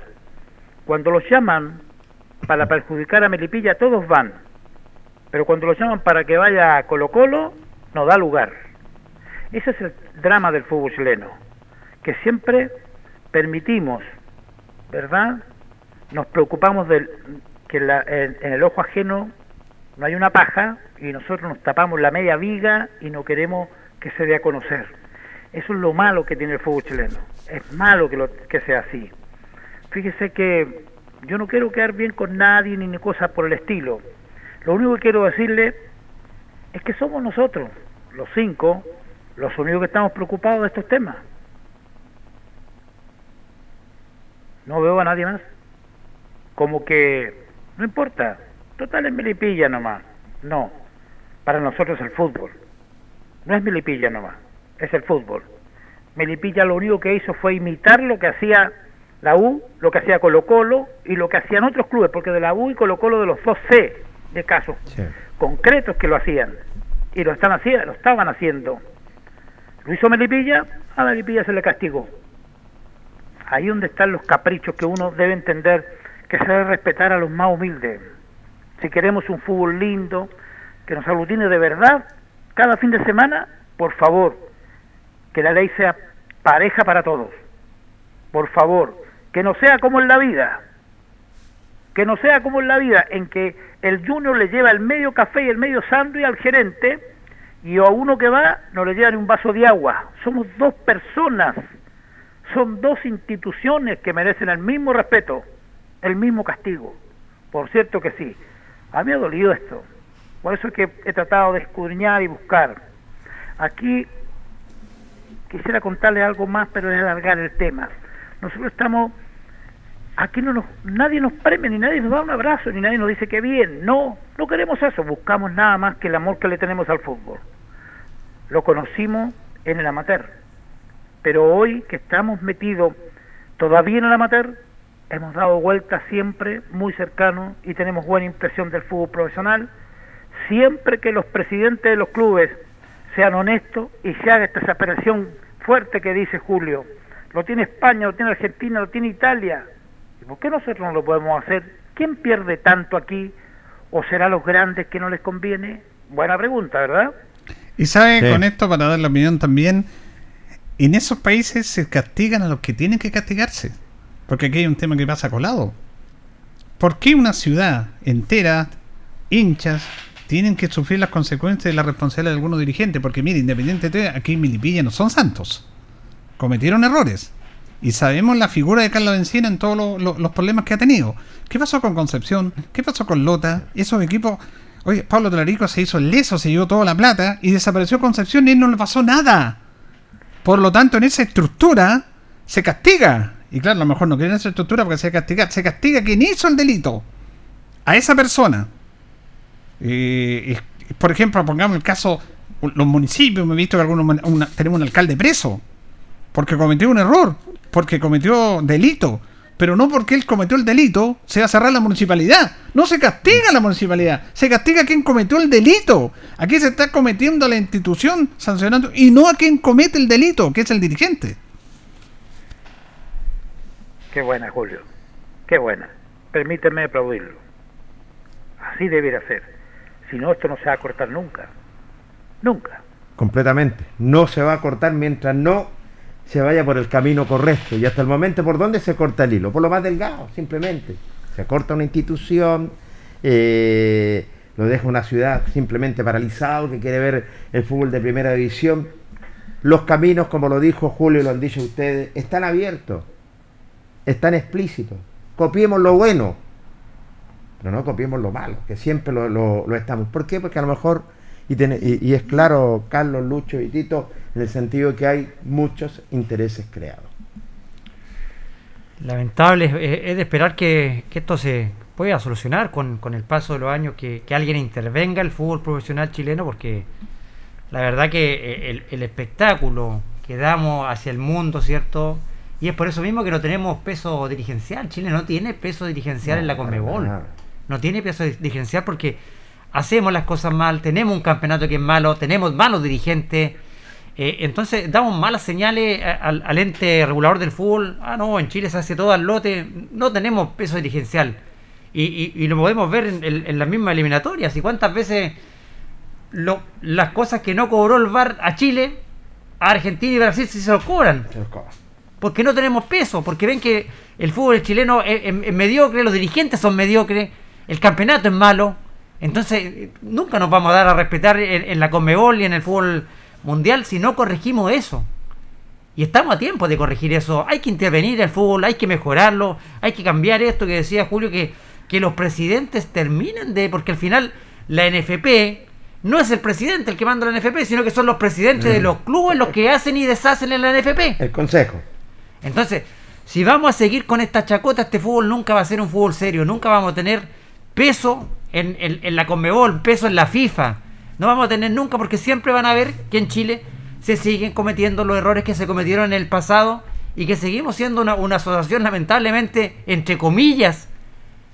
Cuando los llaman para perjudicar a Melipilla, todos van. Pero cuando los llaman para que vaya a Colo Colo, no da lugar. Ese es el drama del fútbol chileno, que siempre permitimos, ¿verdad? Nos preocupamos de que la- en, en el ojo ajeno no hay una paja y nosotros nos tapamos la media viga y no queremos que se dé a conocer. Eso es lo malo que tiene el fútbol chileno. Es malo que, lo, que sea así. Fíjese que yo no quiero quedar bien con nadie ni ni cosas por el estilo. Lo único que quiero decirle es que somos nosotros, los cinco, los únicos que estamos preocupados de estos temas. No veo a nadie más. Como que, no importa, total es Melipilla nomás. No, para nosotros el fútbol. No es Melipilla nomás, es el fútbol. Melipilla lo único que hizo fue imitar lo que hacía la U, lo que hacía Colo Colo y lo que hacían otros clubes, porque de la U y Colo Colo de los dos C de casos concretos que lo hacían y lo están haciendo, lo estaban haciendo. Lo hizo Melipilla, a Melipilla se le castigó. Ahí donde están los caprichos que uno debe entender que se debe respetar a los más humildes. Si queremos un fútbol lindo, que nos aglutine de verdad, cada fin de semana, por favor, que la ley sea pareja para todos. Por favor, que no sea como en la vida. Que no sea como en la vida, en que el junior le lleva el medio café y el medio sándwich al gerente y a uno que va no le lleva ni un vaso de agua. Somos dos personas, son dos instituciones que merecen el mismo respeto, el mismo castigo. Por cierto que sí. A mí me ha dolido esto. Por eso es que he tratado de escudriñar y buscar. Aquí quisiera contarle algo más, pero es alargar el tema. Nosotros estamos, aquí no nos, nadie nos premia, ni nadie nos da un abrazo, ni nadie nos dice que bien. No, no queremos eso, buscamos nada más que el amor que le tenemos al fútbol. Lo conocimos en el amateur, pero hoy que estamos metidos todavía en el amateur, hemos dado vuelta siempre muy cercano y tenemos buena impresión del fútbol profesional. Siempre que los presidentes de los clubes sean honestos y se haga esta separación fuerte que dice Julio. Lo tiene España, lo tiene Argentina, lo tiene Italia. ¿Y por qué nosotros no lo podemos hacer? ¿Quién pierde tanto aquí? ¿O será los grandes que no les conviene? Buena pregunta, ¿verdad? Y sabe, Sí. con esto, para dar la opinión también, en esos países se castigan a los que tienen que castigarse. Porque aquí hay un tema que pasa colado. ¿Por qué una ciudad entera, hinchas, tienen que sufrir las consecuencias de la responsabilidad de algunos dirigentes? Porque mire, independientemente, aquí en Milipilla no son santos. Cometieron errores. Y sabemos la figura de Carlos Encina en todos lo- lo- los problemas que ha tenido. ¿Qué pasó con Concepción? ¿Qué pasó con Lota? Esos equipos... Oye, Pablo Talarico se hizo leso, se llevó toda la plata y desapareció Concepción y no le pasó nada. Por lo tanto, en esa estructura se castiga. Y claro, a lo mejor no quieren esa estructura porque se castiga. Se castiga quien hizo el delito. A esa persona. Eh, por ejemplo, pongamos el caso, los municipios, me he visto que algunos tenemos un alcalde preso. Porque cometió un error. Porque cometió delito. Pero no porque él cometió el delito se va a cerrar la municipalidad. No se castiga a la municipalidad. Se castiga a quien cometió el delito. Aquí se está cometiendo a la institución sancionando y no a quien comete el delito, que es el dirigente. Qué buena, Julio. Qué buena. Permíteme aplaudirlo. Así debiera ser. Si no, esto no se va a cortar nunca. Nunca. Completamente. No se va a cortar mientras no se vaya por el camino correcto. Y hasta el momento, ¿por dónde se corta el hilo? Por lo más delgado, simplemente. Se corta una institución, eh, lo deja una ciudad simplemente paralizado que quiere ver el fútbol de primera división. Los caminos, como lo dijo Julio y lo han dicho ustedes, están abiertos, están explícitos. Copiemos lo bueno, pero no copiemos lo malo, que siempre lo, lo- lo estamos. ¿Por qué? Porque a lo mejor, y, tiene- y- y es claro, Carlos, Lucho y Tito, en el sentido de que hay muchos intereses creados. Lamentable, es, de esperar que, que esto se pueda solucionar con, con el paso de los años, que, que alguien intervenga el fútbol profesional chileno, porque la verdad que eh, el, el espectáculo que damos hacia el mundo, ¿cierto? Y es por eso mismo que no tenemos peso dirigencial. Chile no tiene peso dirigencial en la Conmebol. No tiene peso dirigencial porque hacemos las cosas mal, tenemos un campeonato que es malo, tenemos malos dirigentes. Eh, entonces damos malas señales al, al ente regulador del fútbol. Ah, no, en Chile se hace todo al lote. No tenemos peso dirigencial. Y, y- y lo podemos ver en, en- en las mismas eliminatorias. ¿Y cuántas veces lo- las cosas que no cobró el VAR a Chile, a Argentina y Brasil sí se lo cobran? Porque no tenemos peso, porque ven que el fútbol chileno es, es- es mediocre, los dirigentes son mediocres, el campeonato es malo. Entonces, nunca nos vamos a dar a respetar en, en la Conmebol y en el fútbol mundial si no corregimos eso. Y estamos a tiempo de corregir eso. Hay que intervenir el fútbol, hay que mejorarlo, hay que cambiar esto que decía Julio, que, que los presidentes terminen de... Porque al final la NFP no es el presidente el que manda la NFP, sino que son los presidentes de Mm. los clubes los que hacen y deshacen en la NFP. El consejo. Entonces, Si vamos a seguir con esta chacota, este fútbol nunca va a ser un fútbol serio, nunca vamos a tener peso en, la Conmebol, peso en la FIFA. No vamos a tener nunca porque siempre van a ver que en Chile se siguen cometiendo los errores que se cometieron en el pasado y que seguimos siendo una, asociación lamentablemente, entre comillas,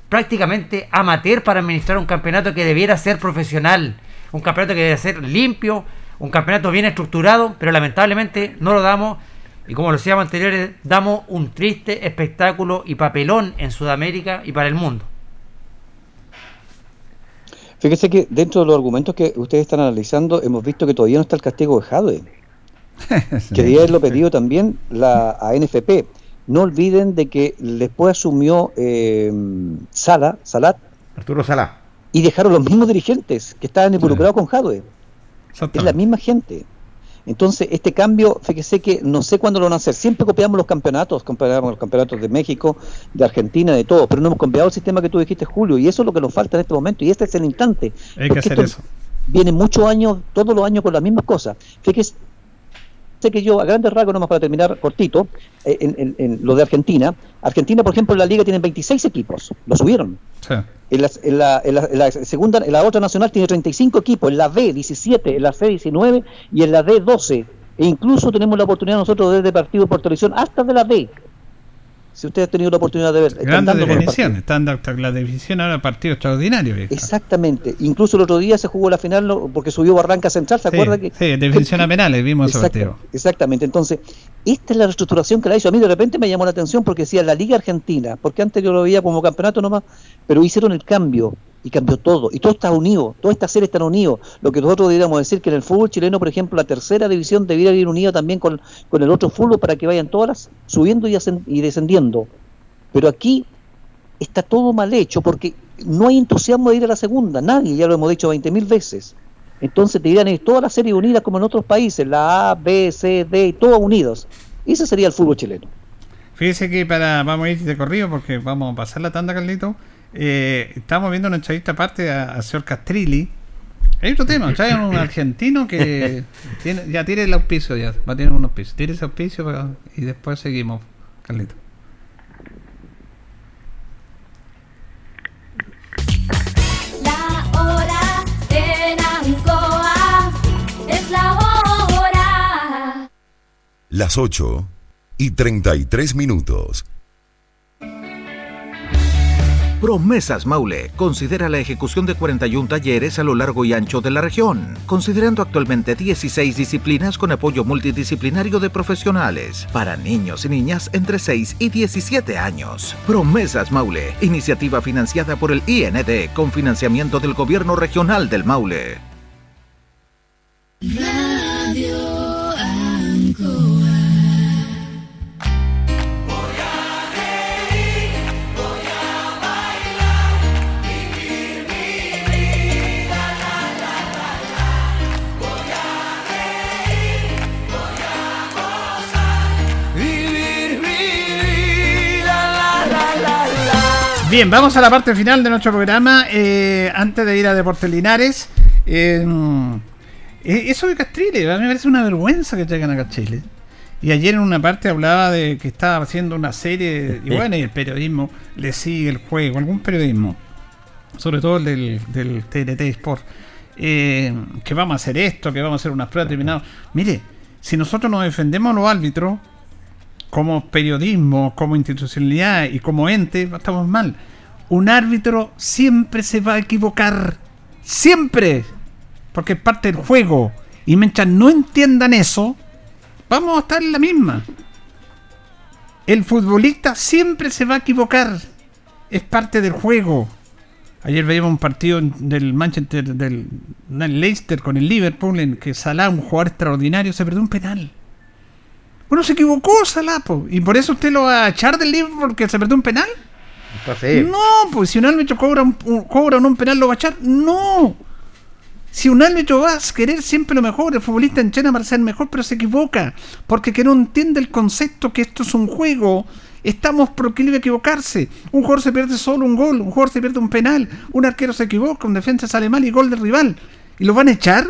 prácticamente amateur para administrar un campeonato que debiera ser profesional, un campeonato que debe ser limpio, un campeonato bien estructurado, pero lamentablemente no lo damos y como lo decíamos anteriores, damos un triste espectáculo y papelón en Sudamérica y para el mundo. Fíjese que dentro de los argumentos que ustedes están analizando, hemos visto que todavía no está el castigo de Jadwe. que debía haberlo pedido también la ANFP. No olviden de que después asumió eh, Sala, Salat. Arturo Sala. Y dejaron los mismos dirigentes que estaban involucrados con Jadwe. Es la misma gente. Entonces, este cambio, fíjese que no sé cuándo lo van a hacer. Siempre copiamos los campeonatos, comparamos los campeonatos de México, de Argentina, de todo, pero no hemos copiado el sistema que tú dijiste, Julio, y eso es lo que nos falta en este momento, y este es el instante. Hay que hacer eso. Viene muchos años, todos los años con las mismas cosas. Fíjese sé que yo, a grandes rasgos, nomás para terminar cortito, eh, en, en- en lo de Argentina. Argentina, por ejemplo, en la liga tiene 26 equipos, lo subieron. En la, en, la, en, la, en la segunda, en la otra nacional tiene 35 equipos, en la B 17, en la C 19 y en la D 12. E incluso tenemos la oportunidad nosotros de ver partidos por televisión hasta de la D. Si usted ha tenido la oportunidad de ver, están Grande dando buenos definición. Están dando la definición ahora partido extraordinario. viejo. Exactamente. Incluso el otro día se jugó la final porque subió Barranca Central, ¿se Sí, acuerda? que sí, definición a penales, vimos partido. Exactamente. Entonces, esta es la reestructuración que la hizo. A mí de repente me llamó la atención porque decía la Liga Argentina, porque antes yo lo veía como campeonato nomás, pero hicieron el cambio y cambió todo. Y todo está unido, todas estas series están unidos. Lo que nosotros deberíamos decir que en el fútbol chileno, por ejemplo, la tercera división debería ir unida también con, con el otro fútbol para que vayan todas subiendo y, descendiendo. Pero aquí está todo mal hecho porque no hay entusiasmo de ir a la segunda, nadie, ya lo hemos dicho 20.000 veces. Entonces deberían ir todas las series unidas como en otros países, la A, B, C, D, todos unidos. Ese sería el fútbol chileno. Fíjese que para vamos a ir de corrido porque vamos a pasar la tanda, Carlito. Eh, estamos viendo una entrevista aparte a, a señor Castrilli. Hay otro tema, trae un argentino que tiene, ya tiene el auspicio, ya va a tener un auspicio. Tiene ese auspicio para- y después seguimos, Carlito. La hora en Ancoa es la hora. Las 8 y 33 minutos. Promesas Maule considera la ejecución de 41 talleres a lo largo y ancho de la región, considerando actualmente 16 disciplinas con apoyo multidisciplinario de profesionales para niños y niñas entre 6 y 17 años. Promesas Maule, iniciativa financiada por el IND con financiamiento del Gobierno Regional del Maule. Bien, vamos a la parte final de nuestro programa. eh, antes de ir a Deportes Linares, eh, eh, eso de Castrile, a mí me parece una vergüenza que traigan a Castrile. Y ayer en una parte hablaba de que estaba haciendo una serie, y bueno, y el periodismo le sigue el juego, algún periodismo, sobre todo el del, del TNT Sport, que vamos a hacer esto, que vamos a hacer unas pruebas determinadas. Mire, si nosotros nos defendemos a los árbitros, como periodismo, como institucionalidad y como ente, estamos mal. Un árbitro siempre se va a equivocar. Siempre. Porque es parte del juego. Y mientras no entiendan eso, vamos a estar en la misma. El futbolista siempre se va a equivocar. Es parte del juego. Ayer veíamos un partido del Manchester, del, Leicester con el Liverpool, en que Salah, un jugador extraordinario, se perdió un penal. Bueno, se equivocó Salah, po. y por eso usted lo va a echar del Liverpool porque se perdió un penal. No, pues si un árbitro cobra un, un- cobra un penal, ¿lo va a echar? No. Si un árbitro va a querer siempre lo mejor, el futbolista entrena para ser mejor, pero se equivoca. Porque que no entiende el concepto que esto es un juego, estamos proclive a equivocarse. Un jugador se pierde solo un gol, un jugador se pierde un penal, un arquero se equivoca, un defensa sale mal y gol del rival. ¿Y lo van a echar?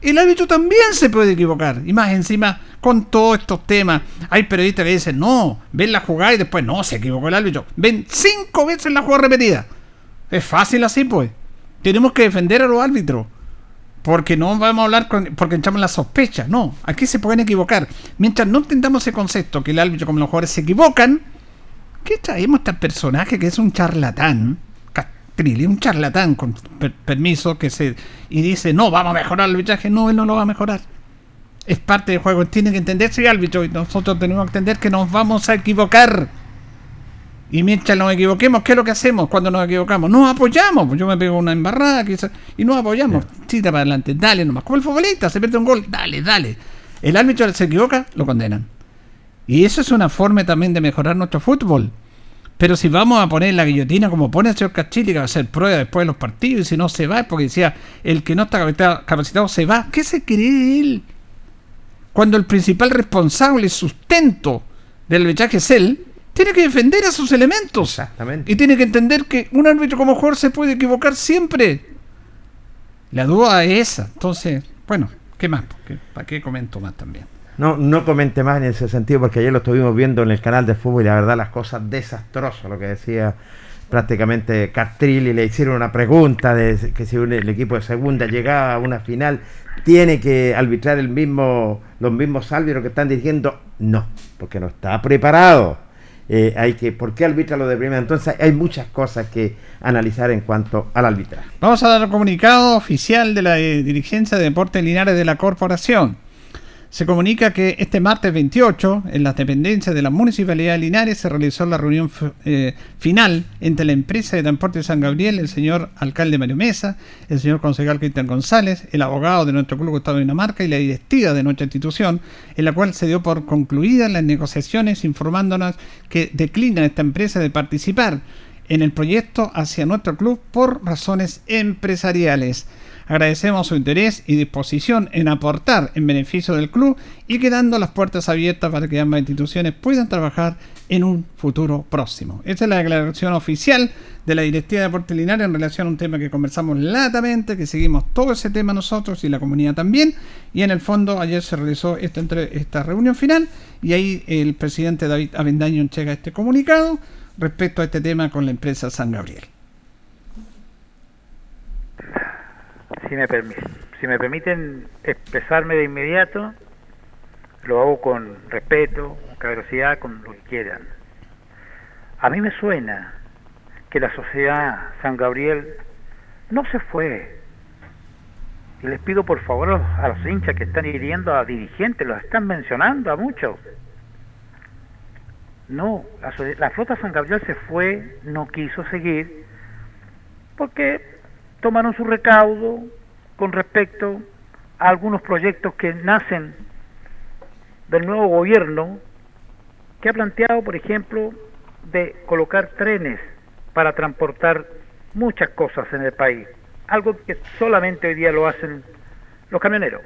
El árbitro también se puede equivocar. Y más encima, con todos estos temas. Hay periodistas que dicen, no, ven la jugada y después, no, se equivocó el árbitro. Ven cinco veces la jugada repetida. Es fácil así, pues. Tenemos que defender a los árbitros. Porque no vamos a hablar con, porque echamos la sospecha. No, aquí se pueden equivocar. Mientras no entendamos ese concepto, que el árbitro como los jugadores se equivocan, ¿qué traemos a este personaje que es un charlatán? Un charlatán con per- permiso que se y dice, no, vamos a mejorar el arbitraje. No, él no lo va a mejorar. Es parte del juego. Tiene que entenderse el árbitro y nosotros tenemos que entender que nos vamos a equivocar. Y mientras nos equivoquemos, ¿qué es lo que hacemos cuando nos equivocamos? Nos apoyamos. Pues yo me pego una embarrada quizás, y nos apoyamos. Tira para adelante, dale nomás. Como el futbolista, se pierde un gol, dale, dale. El árbitro se equivoca, lo condenan. Y eso es una forma también de mejorar nuestro fútbol. Pero si vamos a poner la guillotina como pone el señor Cachilli, que va a hacer prueba después de los partidos, y si no se va, es porque decía, el que no está capacitado, se va. ¿Qué se cree él? Cuando el principal responsable y sustento del arbitraje es él, tiene que defender a sus elementos. Exactamente. Y tiene que entender que un árbitro como jugador se puede equivocar siempre. La duda es esa. Entonces, bueno, ¿qué más? ¿Qué- ¿Para qué comento más también? No, no comente más en ese sentido porque ayer lo estuvimos viendo en el canal de fútbol y la verdad las cosas desastrosas, lo que decía prácticamente Castrilli, le hicieron una pregunta de que si un- el equipo de segunda llegaba a una final, tiene que arbitrar el mismo, los mismos árbitros que están dirigiendo, no, porque no está preparado. Eh, hay que, ¿por qué arbitra lo de primera? Entonces hay muchas cosas que analizar en cuanto al arbitraje. Vamos a dar el comunicado oficial de la eh, dirigencia de Deportes Linares de la corporación. Se comunica que este martes 28, en las dependencias de la Municipalidad de Linares, se realizó la reunión eh, final entre la empresa de transporte de San Gabriel, el señor alcalde Mario Mesa, el señor concejal Cristian González, el abogado de nuestro club Gustavo Dinamarca y la directiva de nuestra institución, en la cual se dio por concluidas las negociaciones informándonos que declina esta empresa de participar en el proyecto hacia nuestro club por razones empresariales. Agradecemos su interés y disposición en aportar en beneficio del club y quedando las puertas abiertas para que ambas instituciones puedan trabajar en un futuro próximo. Esta es la declaración oficial de la Directiva de Deportes Linares en relación a un tema que conversamos latamente, que seguimos todo ese tema nosotros y la comunidad también. Y en el fondo ayer se realizó esta, entre- esta reunión final y ahí el presidente David Avendaño entrega este comunicado respecto a este tema con la empresa San Gabriel. Si me, si me permiten expresarme de inmediato, lo hago con respeto, con caballerosidad, con lo que quieran. A mí me suena que la sociedad San Gabriel no se fue. Y les pido por favor a los- hinchas que están hiriendo a dirigentes, los están mencionando a muchos. No, la, la flota San Gabriel se fue, no quiso seguir, porque tomaron su recaudo con respecto a algunos proyectos que nacen del nuevo gobierno que ha planteado, por ejemplo, de colocar trenes para transportar muchas cosas en el país, algo que solamente hoy día lo hacen los camioneros.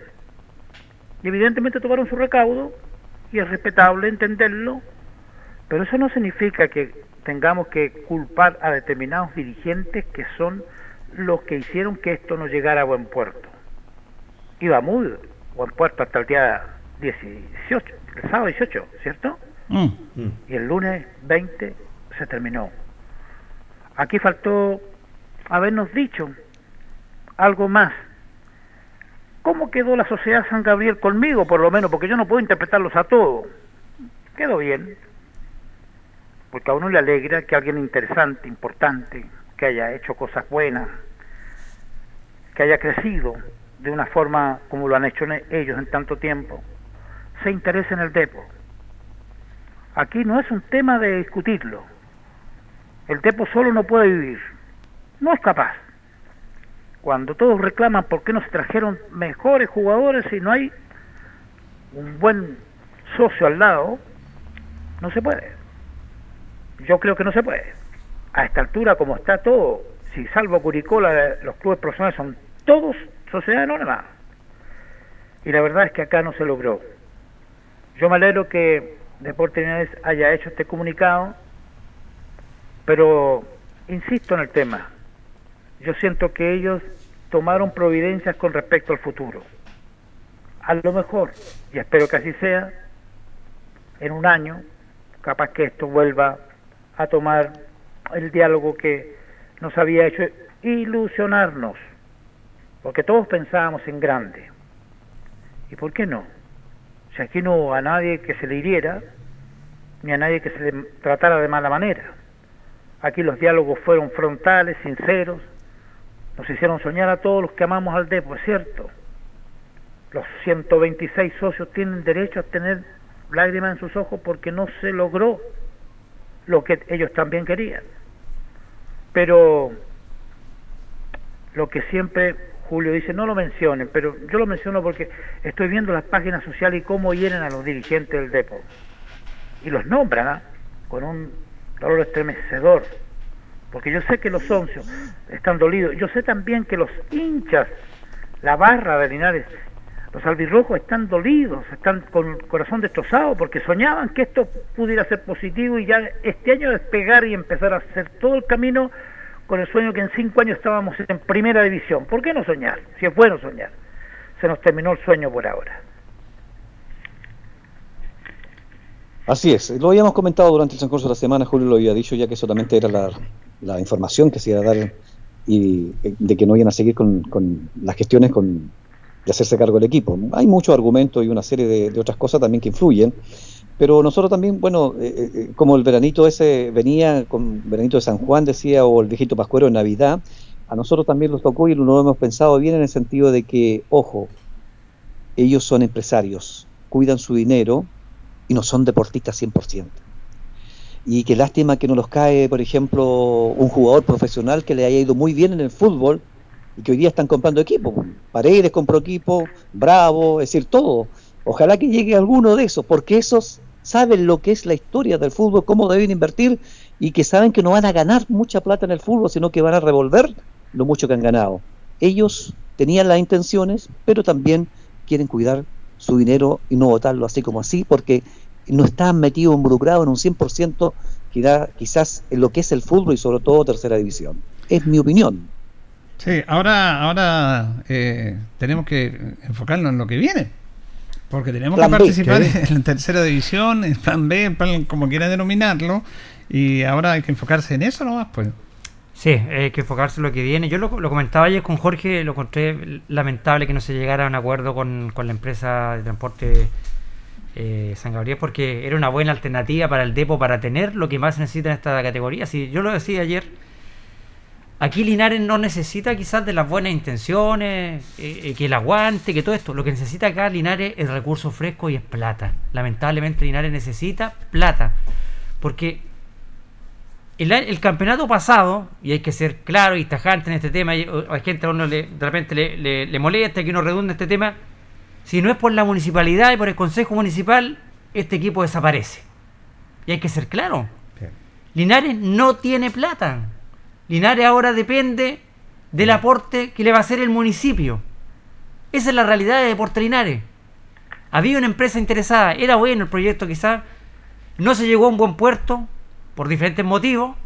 Y evidentemente tomaron su recaudo y es respetable entenderlo, pero eso no significa que tengamos que culpar a determinados dirigentes que son los que hicieron que esto no llegara a buen puerto. Iba muy buen puerto hasta el día 18, el sábado 18, ¿cierto? Y el lunes 20 se terminó. Aquí faltó habernos dicho algo más. ¿Cómo quedó la sociedad San Gabriel conmigo, por lo menos? Porque yo no puedo interpretarlos a todos. Quedó bien. Porque a uno le alegra que alguien interesante, importante, que haya hecho cosas buenas, que haya crecido de una forma como lo han hecho ne- ellos en tanto tiempo, se interese en el depo. Aquí no es un tema de discutirlo. El depo solo no puede vivir. No es capaz. Cuando todos reclaman por qué no se trajeron mejores jugadores y no hay un buen socio al lado, no se puede. Yo creo que no se puede. A esta altura, como está todo, si salvo Curicola, los clubes profesionales son todos sociedades anónimas. Y la verdad es que acá no se logró. Yo me alegro que Deportes Linares haya hecho este comunicado, pero insisto en el tema. Yo siento que ellos tomaron providencias con respecto al futuro. a lo mejor, y espero que así sea, en un año, capaz que esto vuelva a tomar el diálogo que nos había hecho ilusionarnos, porque todos pensábamos en grande. ¿Y por qué no? Si aquí no hubo a nadie que se le hiriera, ni a nadie que se le tratara de mala manera. Aquí los diálogos fueron frontales, sinceros, nos hicieron soñar a todos los que amamos al Depo, es cierto. Los 126 socios tienen derecho a tener lágrimas en sus ojos porque no se logró lo que ellos también querían. Pero lo que siempre Julio dice, no lo mencionen, pero yo lo menciono porque estoy viendo las páginas sociales y cómo hieren a los dirigentes del Depo. Y los nombran ¿ah? con un dolor estremecedor. Porque yo sé que los socios están dolidos. Yo sé también que los hinchas, la barra de Linares, los albirrojos están dolidos, están con el corazón destrozado porque soñaban que esto pudiera ser positivo y ya este año despegar y empezar a hacer todo el camino con el sueño que en cinco años estábamos en primera división. ¿Por qué no soñar? Si es bueno soñar. Se nos terminó el sueño por ahora. Así es, lo habíamos comentado durante el transcurso de la semana, Julio lo había dicho ya que solamente era la, información que se iba a dar y eh, de que no iban a seguir con, con las gestiones con, de hacerse cargo del equipo. Hay muchos argumentos y una serie de, otras cosas también que influyen, pero nosotros también, bueno, eh, eh, como el veranito ese venía, con veranito de San Juan decía, o el viejito pascuero en Navidad, a nosotros también nos tocó y lo hemos pensado bien en el sentido de que, ojo, ellos son empresarios, cuidan su dinero y no son deportistas 100%. Y qué lástima que no los cae, por ejemplo, un jugador profesional que le haya ido muy bien en el fútbol y que hoy día están comprando equipo. Paredes compró equipo, Bravo, es decir, todo. Ojalá que llegue alguno de esos, porque esos saben lo que es la historia del fútbol, cómo deben invertir y que saben que no van a ganar mucha plata en el fútbol, sino que van a revolver lo mucho que han ganado. Ellos tenían las intenciones, pero también quieren cuidar su dinero y no votarlo así como así, porque no están metidos, involucrados en un 100% quizá- quizás en lo que es el fútbol y sobre todo tercera división. Es mi opinión. Sí, ahora, ahora eh, tenemos que enfocarnos en lo que viene. Porque tenemos Plan que participar en la tercera división, en plan B, en plan como quiera denominarlo. Y ahora hay que enfocarse en eso nomás, pues. Sí, hay que enfocarse en lo que viene. Yo lo, lo comentaba ayer con Jorge, lo encontré lamentable que no se llegara a un acuerdo con, con la empresa de transporte eh, San Gabriel, porque era una buena alternativa para el depo para tener lo que más se necesita en esta categoría. Si yo lo decía ayer, aquí Linares no necesita quizás de las buenas intenciones, eh, eh, que el aguante, que todo esto. Lo que necesita acá Linares es recurso fresco y es plata. Lamentablemente Linares necesita plata, porque el, campeonato pasado, y hay que ser claro y tajante en este tema, hay gente a uno le, de repente le, le- le molesta que uno redunde este tema, si no es por la municipalidad y por el consejo municipal, este equipo desaparece. Y hay que ser claro. Linares no tiene plata. Linares ahora depende del aporte que le va a hacer el municipio. Esa es la realidad de Deporte Linares. Había una empresa interesada, era bueno el proyecto quizás, no se llegó a un buen puerto por diferentes motivos.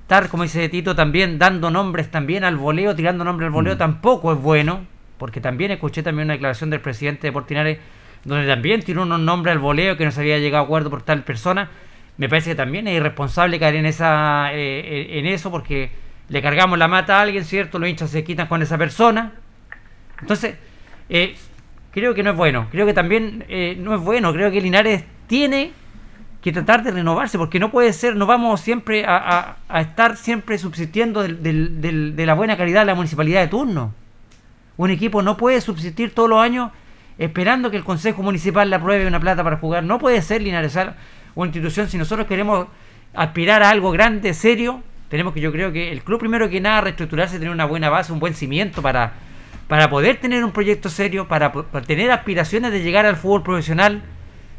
Estar, como dice Tito, también dando nombres también al voleo, tirando nombres al voleo, tampoco es bueno, porque también escuché también una declaración del presidente de Portinares donde también tiró unos nombres al voleo que no se había llegado a acuerdo por tal persona. Me parece que también es irresponsable caer en esa eh, en eso porque le cargamos la mata a alguien, ¿cierto? Los hinchas se quitan con esa persona. Entonces, eh, creo que no es bueno. Creo que también eh, no es bueno. Creo que Linares tiene que tratar de renovarse, porque no puede ser, no vamos siempre a, a- estar siempre subsistiendo del- del- de la buena calidad de la municipalidad de turno. Un equipo no puede subsistir todos los años esperando que el Consejo Municipal le apruebe una plata para jugar. No puede ser Linares una institución. Si nosotros queremos aspirar a algo grande, serio, tenemos que, yo creo que el club primero que nada, reestructurarse, tener una buena base, un buen cimiento para, para poder tener un proyecto serio, para, tener aspiraciones de llegar al fútbol profesional.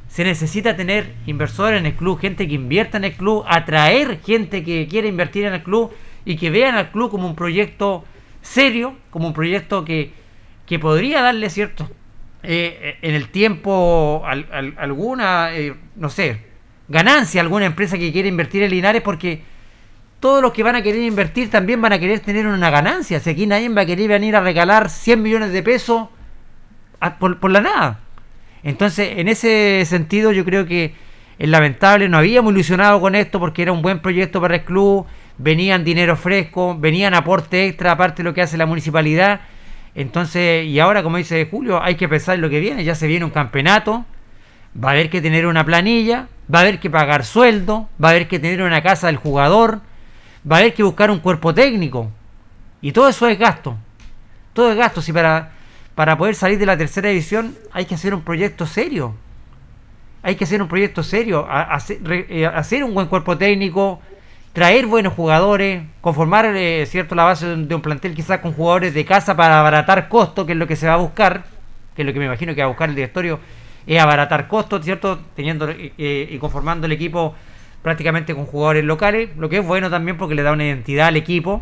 Se necesita tener inversores en el club, gente que invierta en el club, atraer gente que quiere invertir en el club y que vean al club como un proyecto serio, como un proyecto que, que podría darle cierto eh, en el tiempo al- al- alguna, eh, no sé, ganancia alguna empresa que quiere invertir en Linares porque todos los que van a querer invertir también van a querer tener una ganancia. Si aquí nadie va a querer venir a regalar 100 millones de pesos por, por la nada. Entonces, en ese sentido, yo creo que es lamentable, no habíamos ilusionado con esto porque era un buen proyecto para el club, venían dinero fresco, venían aporte extra aparte de lo que hace la municipalidad. Entonces, y ahora, como dice Julio, hay que pensar en lo que viene, ya se viene un campeonato, va a haber que tener una planilla, va a haber que pagar sueldo, va a haber que tener una casa del jugador, va a haber que buscar un cuerpo técnico. Y todo eso es gasto. Todo es gasto. Si para, para poder salir de la tercera división hay que hacer un proyecto serio. Hay que hacer un proyecto serio. eh, hacer un buen cuerpo técnico, traer buenos jugadores, conformar eh, cierto la base de un, plantel quizás con jugadores de casa para abaratar costos, que es lo que se va a buscar, que es lo que me imagino que va a buscar el directorio, es abaratar costos, ¿cierto? Teniendo eh, eh, y conformando el equipo prácticamente con jugadores locales, lo que es bueno también porque le da una identidad al equipo.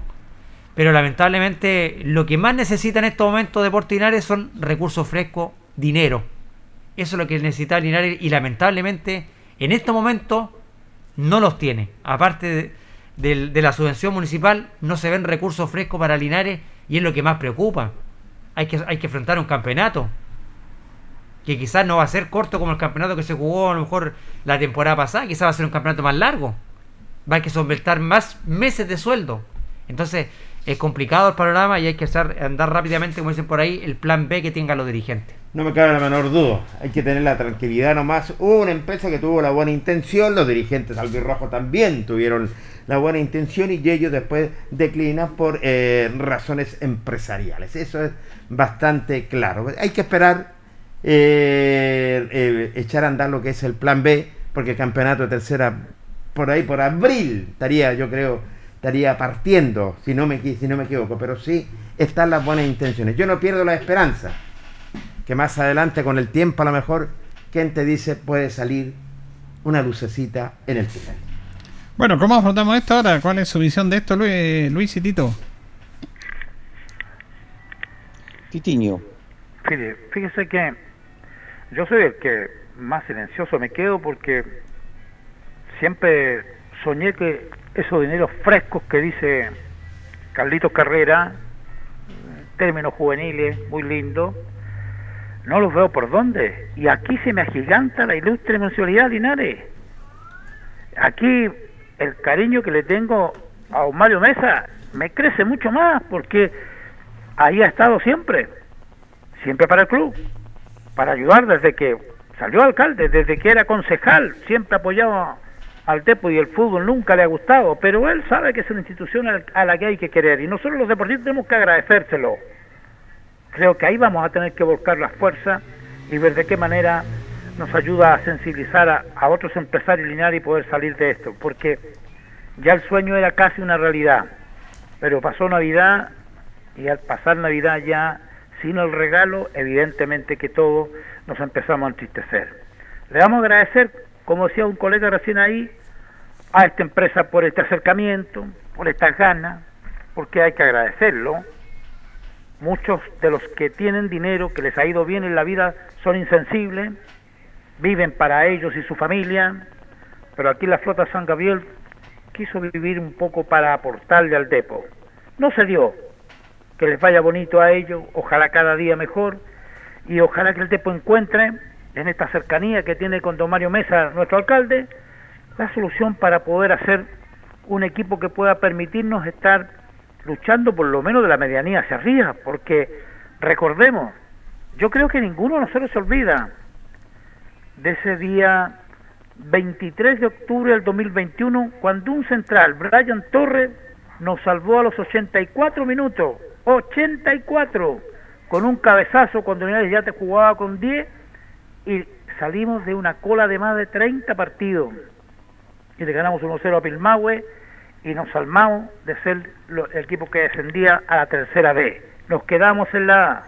Pero lamentablemente lo que más necesita en estos momentos Deportes Linares son recursos frescos, dinero. Eso es lo que necesita Linares y lamentablemente en estos momentos no los tiene. Aparte de, de la subvención municipal, no se ven recursos frescos para Linares y es lo que más preocupa. Hay que, hay que enfrentar un campeonato que quizás no va a ser corto como el campeonato que se jugó a lo mejor la temporada pasada, quizás va a ser un campeonato más largo. Va a que solventar más meses de sueldo. Entonces, es complicado el panorama y hay que estar, andar rápidamente, como dicen por ahí, el plan B que tengan los dirigentes. No me cabe la menor duda. Hay que tener la tranquilidad nomás. Hubo una empresa que tuvo la buena intención, los dirigentes albirrojos también tuvieron la buena intención y ellos después declinan por eh, razones empresariales. Eso es bastante claro. Hay que esperar eh, eh, echar a andar lo que es el plan B, porque el campeonato de tercera por ahí por abril estaría, yo creo, estaría partiendo, si no me, si no me equivoco, pero sí están las buenas intenciones. Yo no pierdo la esperanza que más adelante con el tiempo a lo mejor, quien te dice puede salir una lucecita en el túnel. Bueno, ¿cómo afrontamos esto ahora? ¿Cuál es su visión de esto, Luis, Luis y Tito? Titiño. Fíjese que yo soy el que más silencioso me quedo porque siempre soñé que esos dineros frescos que dice Carlitos Carrera, términos juveniles, muy lindo, no los veo por dónde. Y aquí se me agiganta la ilustre municipalidad Linares. Aquí el cariño que le tengo a Mario Mesa me crece mucho más porque ahí ha estado siempre siempre para el club, para ayudar desde que salió alcalde, desde que era concejal, siempre apoyaba al Tepo y el fútbol nunca le ha gustado, pero él sabe que es una institución a la que hay que querer y nosotros los deportistas tenemos que agradecérselo. Creo que ahí vamos a tener que volcar las fuerzas y ver de qué manera nos ayuda a sensibilizar a, a otros empresarios lineales y poder salir de esto, porque ya el sueño era casi una realidad, pero pasó Navidad y al pasar Navidad ya sin el regalo, evidentemente que todos nos empezamos a entristecer. Le vamos a agradecer, como decía un colega recién ahí, a esta empresa por este acercamiento, por estas ganas, porque hay que agradecerlo. Muchos de los que tienen dinero, que les ha ido bien en la vida, son insensibles, viven para ellos y su familia, pero aquí la flota San Gabriel quiso vivir un poco para aportarle al depo. No se dio, que les vaya bonito a ellos, ojalá cada día mejor, y ojalá que el Tepo encuentre en esta cercanía que tiene con don Mario Mesa, nuestro alcalde, la solución para poder hacer un equipo que pueda permitirnos estar luchando por lo menos de la medianía hacia arriba, porque recordemos, yo creo que ninguno de nosotros se olvida de ese día 23 de octubre del 2021, cuando un central, Brian Torres, nos salvó a los 84 minutos, 84, con un cabezazo cuando Linares ya te jugaba con 10 y salimos de una cola de más de 30 partidos y le ganamos 1-0 a Pilmahue y nos salvamos de ser el equipo que descendía a la tercera B. Nos quedamos en la A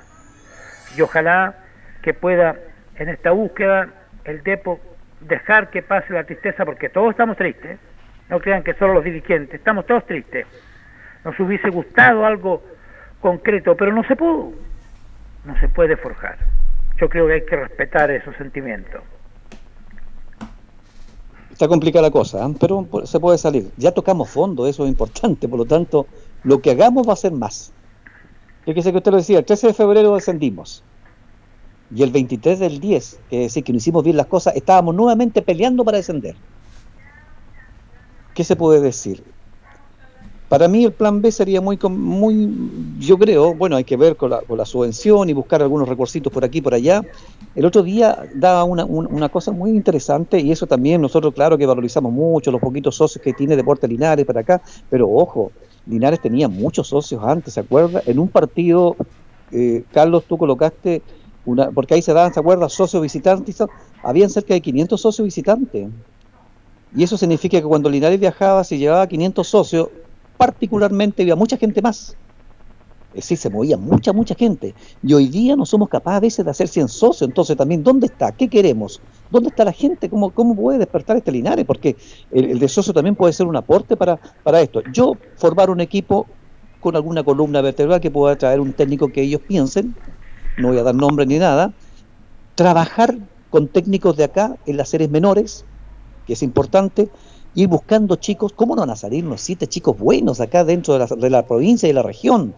y ojalá que pueda en esta búsqueda el Depo dejar que pase la tristeza porque todos estamos tristes. No crean que solo los dirigentes, estamos todos tristes. Nos hubiese gustado algo concreto, pero no se pudo. No se puede forjar. Yo creo que hay que respetar esos sentimientos. Está complicada la cosa, ¿eh? pero se puede salir. Ya tocamos fondo, eso es importante, por lo tanto, lo que hagamos va a ser más. Fíjese que usted lo decía, el 13 de febrero descendimos. y el 23 del 10, es decir, que no hicimos bien las cosas, estábamos nuevamente peleando para descender. ¿Qué se puede decir? Para mí el plan B sería muy, muy yo creo, bueno, hay que ver con la, con la subvención y buscar algunos recorcitos por aquí por allá. El otro día daba una, un- una cosa muy interesante y eso también nosotros, claro que valorizamos mucho los poquitos socios que tiene Deporte Linares para acá, pero ojo, Linares tenía muchos socios antes, ¿se acuerda? En un partido, eh, Carlos, tú colocaste, una, porque ahí se daban, ¿se acuerda? Socios visitantes, habían cerca de 500 socios visitantes. Y eso significa que cuando Linares viajaba, si llevaba 500 socios, particularmente había mucha gente más. Es decir, se movía mucha, mucha gente. Y hoy día no somos capaces a veces de hacer 100 socios. Entonces, también, ¿dónde está? ¿Qué queremos? ¿Dónde está la gente? ¿Cómo, cómo puede despertar este Linares? Porque el, el de también puede ser un aporte para, para esto. Yo, formar un equipo con alguna columna vertebral que pueda traer un técnico que ellos piensen, no voy a dar nombre ni nada, trabajar con técnicos de acá en las series menores, que es importante, ir buscando chicos, ¿cómo no van a salir unos siete chicos buenos acá dentro de la, de la provincia y de la región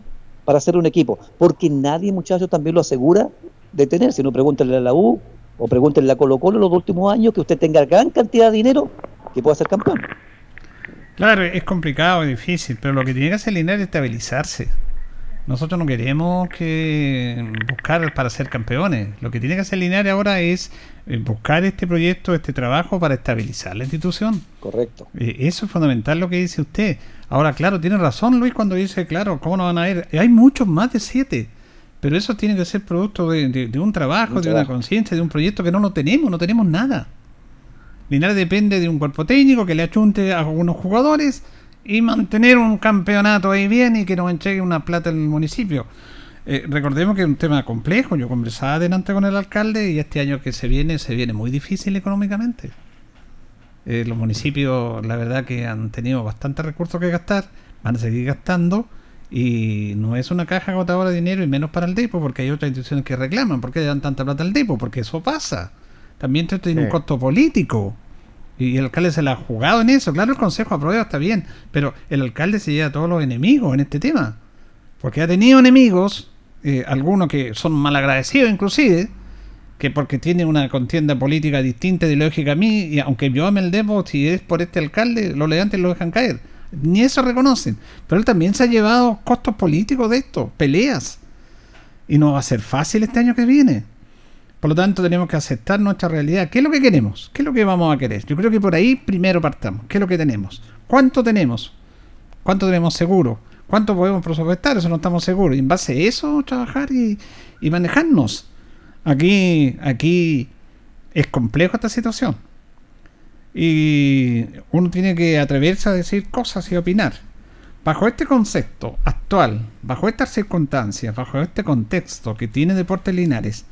para hacer un equipo? Porque nadie, muchachos, también lo asegura de tener. Si no, pregúntenle a la U o pregúntenle a Colo Colo los últimos años que usted tenga gran cantidad de dinero que pueda ser campeón. Claro, es complicado, es difícil, pero lo que tiene que hacer Linares es estabilizarse. Nosotros no queremos que buscar para ser campeones. Lo que tiene que hacer Linares ahora es buscar este proyecto, este trabajo para estabilizar la institución. Correcto. Eh, Eso es fundamental lo que dice usted. Ahora, claro, tiene razón Luis cuando dice, claro, ¿cómo no van a ir? Hay muchos más de siete, pero eso tiene que ser producto de, de- de un trabajo, Un de una conciencia, de un proyecto que no lo tenemos, no tenemos nada. Linares depende de un cuerpo técnico que le achunte a algunos jugadores y mantener un campeonato ahí bien y que nos entregue una plata en el municipio. Eh, recordemos que es un tema complejo. Yo conversaba adelante con el alcalde y este año que se viene, se viene muy difícil económicamente. Eh, los municipios, la verdad que han tenido bastantes recursos que gastar, van a seguir gastando y no es una caja agotadora de dinero y menos para el depo porque hay otras instituciones que reclaman. ¿Por qué le dan tanta plata al depo? Porque eso pasa. También esto tiene Sí. un costo político. Y el alcalde se la ha jugado en eso. Claro, el consejo aprueba, está bien. Pero el alcalde se lleva a todos los enemigos en este tema. Porque ha tenido enemigos, eh, algunos que son malagradecidos inclusive, que porque tiene una contienda política distinta ideológica a mí, y aunque yo ame el Depo, si es por este alcalde, los leantes lo dejan caer. Ni eso reconocen. Pero él también se ha llevado costos políticos de esto, peleas. Y no va a ser fácil este año que viene. Por lo tanto, tenemos que aceptar nuestra realidad. ¿Qué es lo que queremos? ¿Qué es lo que vamos a querer? Yo creo que por ahí primero partamos. ¿Qué es lo que tenemos? ¿Cuánto tenemos? ¿Cuánto tenemos seguro? ¿Cuánto podemos presupuestar? Eso no estamos seguros. Y en base a eso, trabajar y, y manejarnos. Aquí, aquí es complejo esta situación. Y uno tiene que atreverse a decir cosas y opinar. Bajo este concepto actual, bajo estas circunstancias, bajo este contexto que tiene Deportes Linares,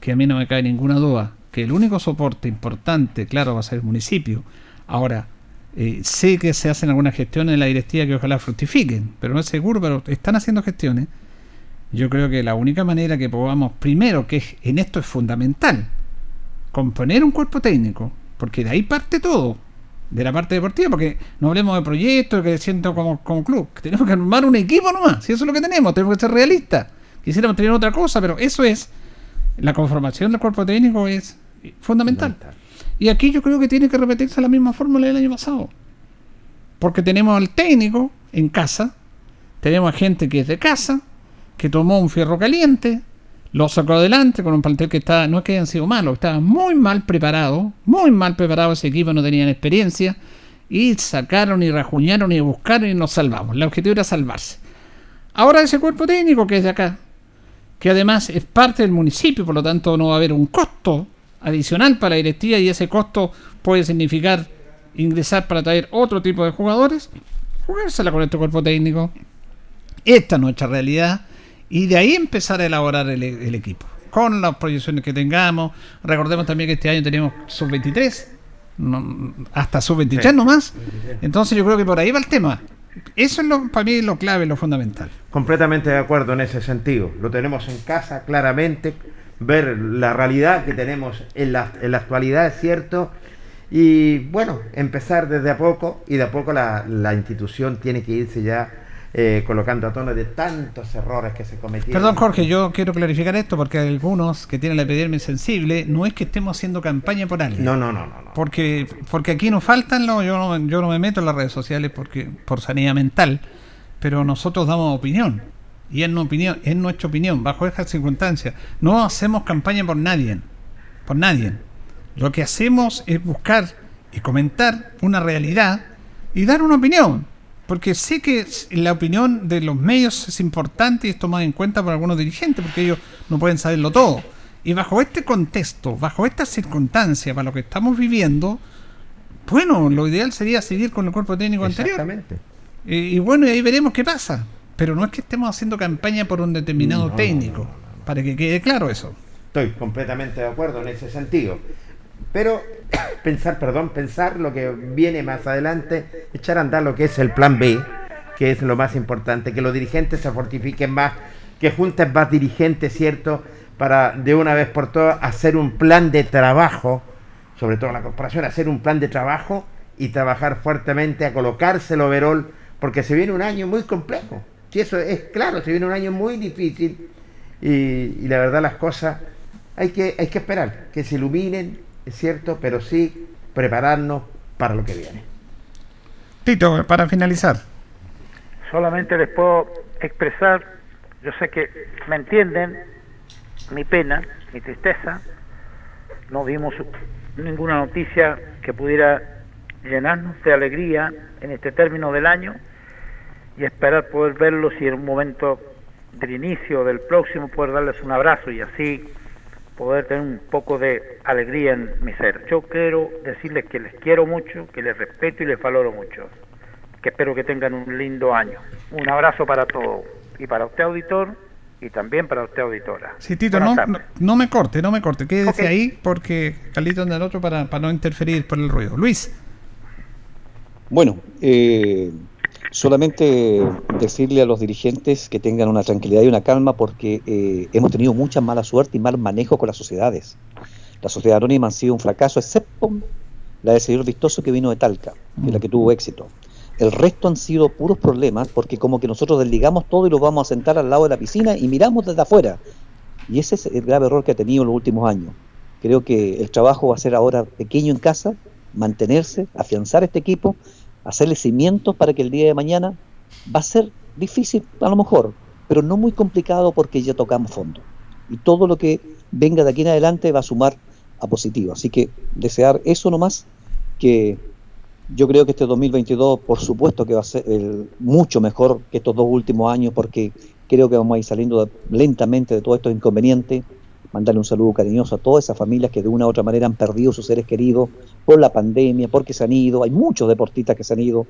que a mí no me cae ninguna duda, que el único soporte importante, claro, va a ser el municipio. Ahora, eh, sé que se hacen algunas gestiones en la directiva que ojalá fructifiquen, pero no es seguro, pero están haciendo gestiones. Yo creo que la única manera que podamos, primero, que es- en esto es fundamental, componer un cuerpo técnico, porque de ahí parte todo, de la parte deportiva, porque no hablemos de proyectos que siento como, como club, tenemos que armar un equipo nomás, si eso es lo que tenemos, tenemos que ser realistas. Quisiéramos tener otra cosa, pero eso es, la conformación del cuerpo técnico es fundamental. Y aquí yo creo que tiene que repetirse la misma fórmula del año pasado. Porque tenemos al técnico en casa, tenemos a gente que es de casa, que tomó un fierro caliente, lo sacó adelante con un plantel que está, no es que hayan sido malos, estaba muy mal preparado, muy mal preparado ese equipo, no tenían experiencia, y sacaron y rajuñaron y buscaron y nos salvamos. El objetivo era salvarse. Ahora ese cuerpo técnico que es de acá, que además es parte del municipio, por lo tanto no va a haber un costo adicional para la directiva y ese costo puede significar ingresar para traer otro tipo de jugadores, jugársela con este cuerpo técnico. Esta es nuestra realidad y de ahí empezar a elaborar el, el equipo. Con las proyecciones que tengamos. Recordemos también que este año tenemos sub-23, no- hasta sub-23 Sí. nomás. Entonces yo creo que por ahí va el tema. Eso es lo, para mí lo clave, lo fundamental. Completamente de acuerdo en ese sentido. Lo tenemos en casa claramente, ver la realidad que tenemos en la, en la actualidad, es cierto. Y bueno, empezar desde a poco y de a poco la, la institución tiene que irse ya eh, colocando a tono de tantos errores que se cometieron. Perdón, Jorge, yo quiero clarificar esto porque hay algunos que tienen la epidermis sensible. No es que estemos haciendo campaña por alguien. No, no, no, no. no. Porque, porque aquí nos faltan, lo- yo, no, yo no me meto en las redes sociales porque por sanidad mental, pero nosotros damos opinión. Y es, nu- opinión, es nuestra opinión, bajo estas circunstancias. No hacemos campaña por nadie. Por nadie. Lo que hacemos es buscar y comentar una realidad y dar una opinión. Porque sé que la opinión de los medios es importante y es tomada en cuenta por algunos dirigentes, porque ellos no pueden saberlo todo. Y bajo este contexto, bajo esta circunstancia, para lo que estamos viviendo, bueno, lo ideal sería seguir con el cuerpo técnico anterior. Exactamente. Y, y bueno, y ahí veremos qué pasa. Pero no es que estemos haciendo campaña por un determinado No, no, técnico, para que quede claro eso. Estoy completamente de acuerdo en ese sentido. Pero pensar, perdón, pensar lo que viene más adelante, echar a andar lo que es el plan B, que es lo más importante, que los dirigentes se fortifiquen más, que junten más dirigentes, ¿cierto? Para de una vez por todas hacer un plan de trabajo, sobre todo la corporación, hacer un plan de trabajo y trabajar fuertemente a colocarse el overall, porque se viene un año muy complejo. Si eso es claro, se viene un año muy difícil y, y la verdad las cosas hay que, hay que esperar, que se iluminen, es cierto, pero sí prepararnos para lo que viene. Tito, para finalizar. Solamente les puedo expresar, yo sé que me entienden, mi pena, mi tristeza. No vimos ninguna noticia que pudiera llenarnos de alegría en este término del año y esperar poder verlos y en un momento del inicio del próximo poder darles un abrazo y así poder tener un poco de alegría en mi ser. Yo quiero decirles que les quiero mucho, que les respeto y les valoro mucho. Que espero que tengan un lindo año. Un abrazo para todos. Y para usted, auditor, y también para usted, auditora. Sí, Tito, no, no, no me corte, no me corte. Quédese Ok. ahí porque Carlito anda al otro para, para no interferir por el ruido. Luis. Bueno, eh, solamente decirle a los dirigentes que tengan una tranquilidad y una calma porque eh, hemos tenido mucha mala suerte y mal manejo con las sociedades. La sociedad anónima han sido un fracaso, excepto la del señor Vistoso que vino de Talca, que es la que tuvo éxito. El resto han sido puros problemas porque como que nosotros desligamos todo y lo vamos a sentar al lado de la piscina y miramos desde afuera. Y ese es el grave error que ha tenido en los últimos años. Creo que el trabajo va a ser ahora pequeño en casa, mantenerse, afianzar este equipo, hacerle cimientos para que el día de mañana va a ser difícil a lo mejor, pero no muy complicado porque ya tocamos fondo. Y todo lo que venga de aquí en adelante va a sumar a positivo. Así que desear eso nomás, que yo creo que este 2022 por supuesto que va a ser mucho mejor que estos dos últimos años porque creo que vamos a ir saliendo lentamente de todos estos inconvenientes. Mandarle un saludo cariñoso a todas esas familias que de una u otra manera han perdido sus seres queridos por la pandemia, porque se han ido. Hay muchos deportistas que se han ido.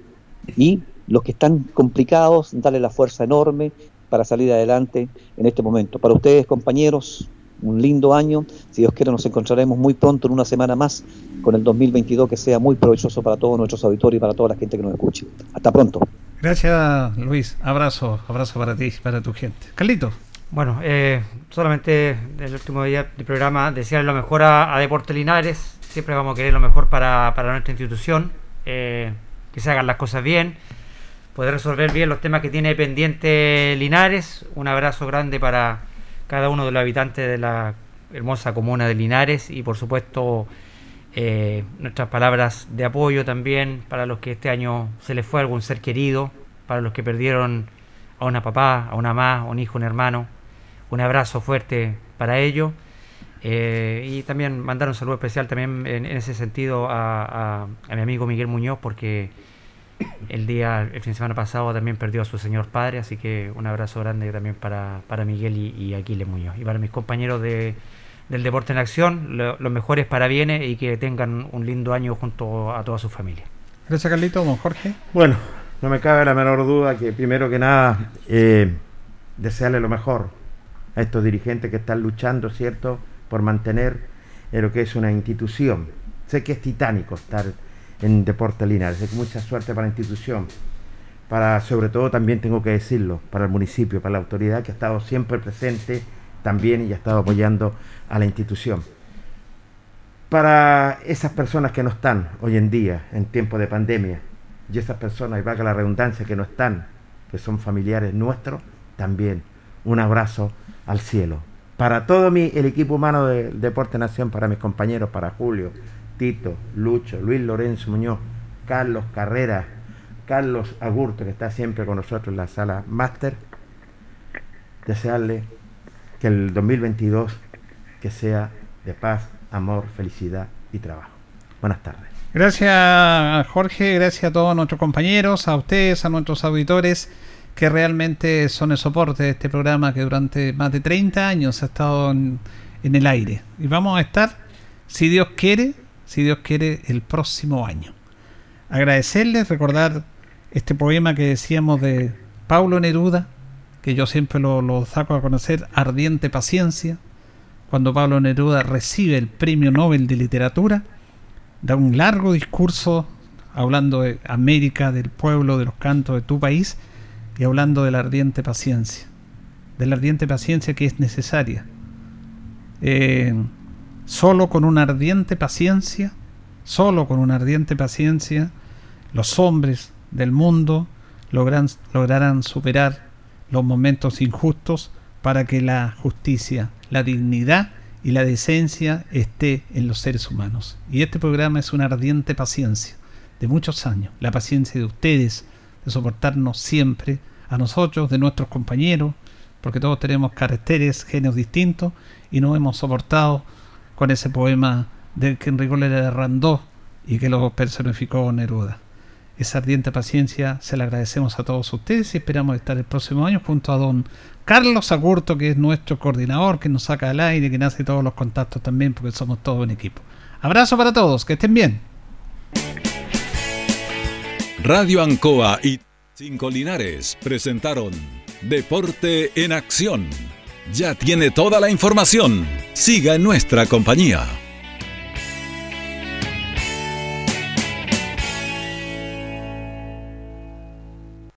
Y los que están complicados, darle la fuerza enorme para salir adelante en este momento. Para ustedes, compañeros, un lindo año. Si Dios quiere, nos encontraremos muy pronto en una semana más con el 2022 que sea muy provechoso para todos nuestros auditores y para toda la gente que nos escuche. Hasta pronto. Gracias, Luis. Abrazo, abrazo para ti, para tu gente. Carlito. Bueno, eh, solamente el último día del programa desearle lo mejor a, a Deportes Linares. Siempre vamos a querer lo mejor para, para nuestra institución. eh, que se hagan las cosas bien. Poder resolver bien los temas que tiene pendiente Linares. Un abrazo grande para cada uno de los habitantes de la hermosa comuna de Linares. Y por supuesto, eh, nuestras palabras de apoyo también para los que este año se les fue algún ser querido. Para los que perdieron a una papá, a una mamá, a un hijo, un hermano. Un abrazo fuerte para ellos. Eh, y también mandar un saludo especial también en, en ese sentido a, a- a mi amigo Miguel Muñoz porque el día, el fin de semana pasado también perdió a su señor padre, así que un abrazo grande también para, para Miguel y, y Aquiles Muñoz. Y para mis compañeros de, del Deporte en Acción, lo- los mejores parabienes y que tengan un lindo año junto a toda su familia. Gracias, Carlito. Don Jorge. Bueno, no me cabe la menor duda que primero que nada eh, desearle lo mejor a estos dirigentes que están luchando, ¿cierto?, por mantener eh, lo que es una institución. Sé que es titánico estar en Deportes Linares, sé que mucha suerte para la institución, para sobre todo también tengo que decirlo, para el municipio, para la autoridad que ha estado siempre presente también y ha estado apoyando a la institución. Para esas personas que no están hoy en día en tiempo de pandemia, y esas personas, y valga la redundancia, que no están que son familiares nuestros, también un abrazo al cielo. Para todo mi, el equipo humano del Deporte Nación, para mis compañeros, para Julio, Tito, Lucho, Luis Lorenzo Muñoz, Carlos Carrera, Carlos Agurto, que está siempre con nosotros en la sala máster, desearle que el 2022 que sea de paz, amor, felicidad y trabajo. Buenas tardes. Gracias Jorge, gracias a todos nuestros compañeros, a ustedes, a nuestros auditores que realmente son el soporte de este programa que durante más de 30 años ha estado en, el aire. Y vamos a estar, si Dios quiere, si Dios quiere, el próximo año. Agradecerles, recordar este poema que decíamos de Paulo Neruda, que yo siempre lo, lo saco a conocer, Ardiente Paciencia, cuando Pablo Neruda recibe el Premio Nobel de Literatura, da un largo discurso hablando de América, del pueblo, de los cantos de tu país y hablando de la ardiente paciencia, de la ardiente paciencia que es necesaria. Eh, solo con una ardiente paciencia, solo con una ardiente paciencia, los hombres del mundo logran, lograrán superar los momentos injustos para que la justicia, la dignidad y la decencia esté en los seres humanos. Y este programa es una ardiente paciencia de muchos años, la paciencia de ustedes, de soportarnos siempre, a nosotros, de nuestros compañeros, porque todos tenemos caracteres, genios distintos, y nos hemos soportado con ese poema de que Enrico le Randó y que lo personificó Neruda. Esa ardiente paciencia se la agradecemos a todos ustedes y esperamos estar el próximo año junto a don Carlos Agurto, que es nuestro coordinador, que nos saca al aire, que hace todos los contactos también, porque somos todo un equipo. Abrazo para todos, que estén bien. Radio Ancoa y Cinco Linares presentaron Deporte en Acción. Ya tiene toda la información. Siga en nuestra compañía.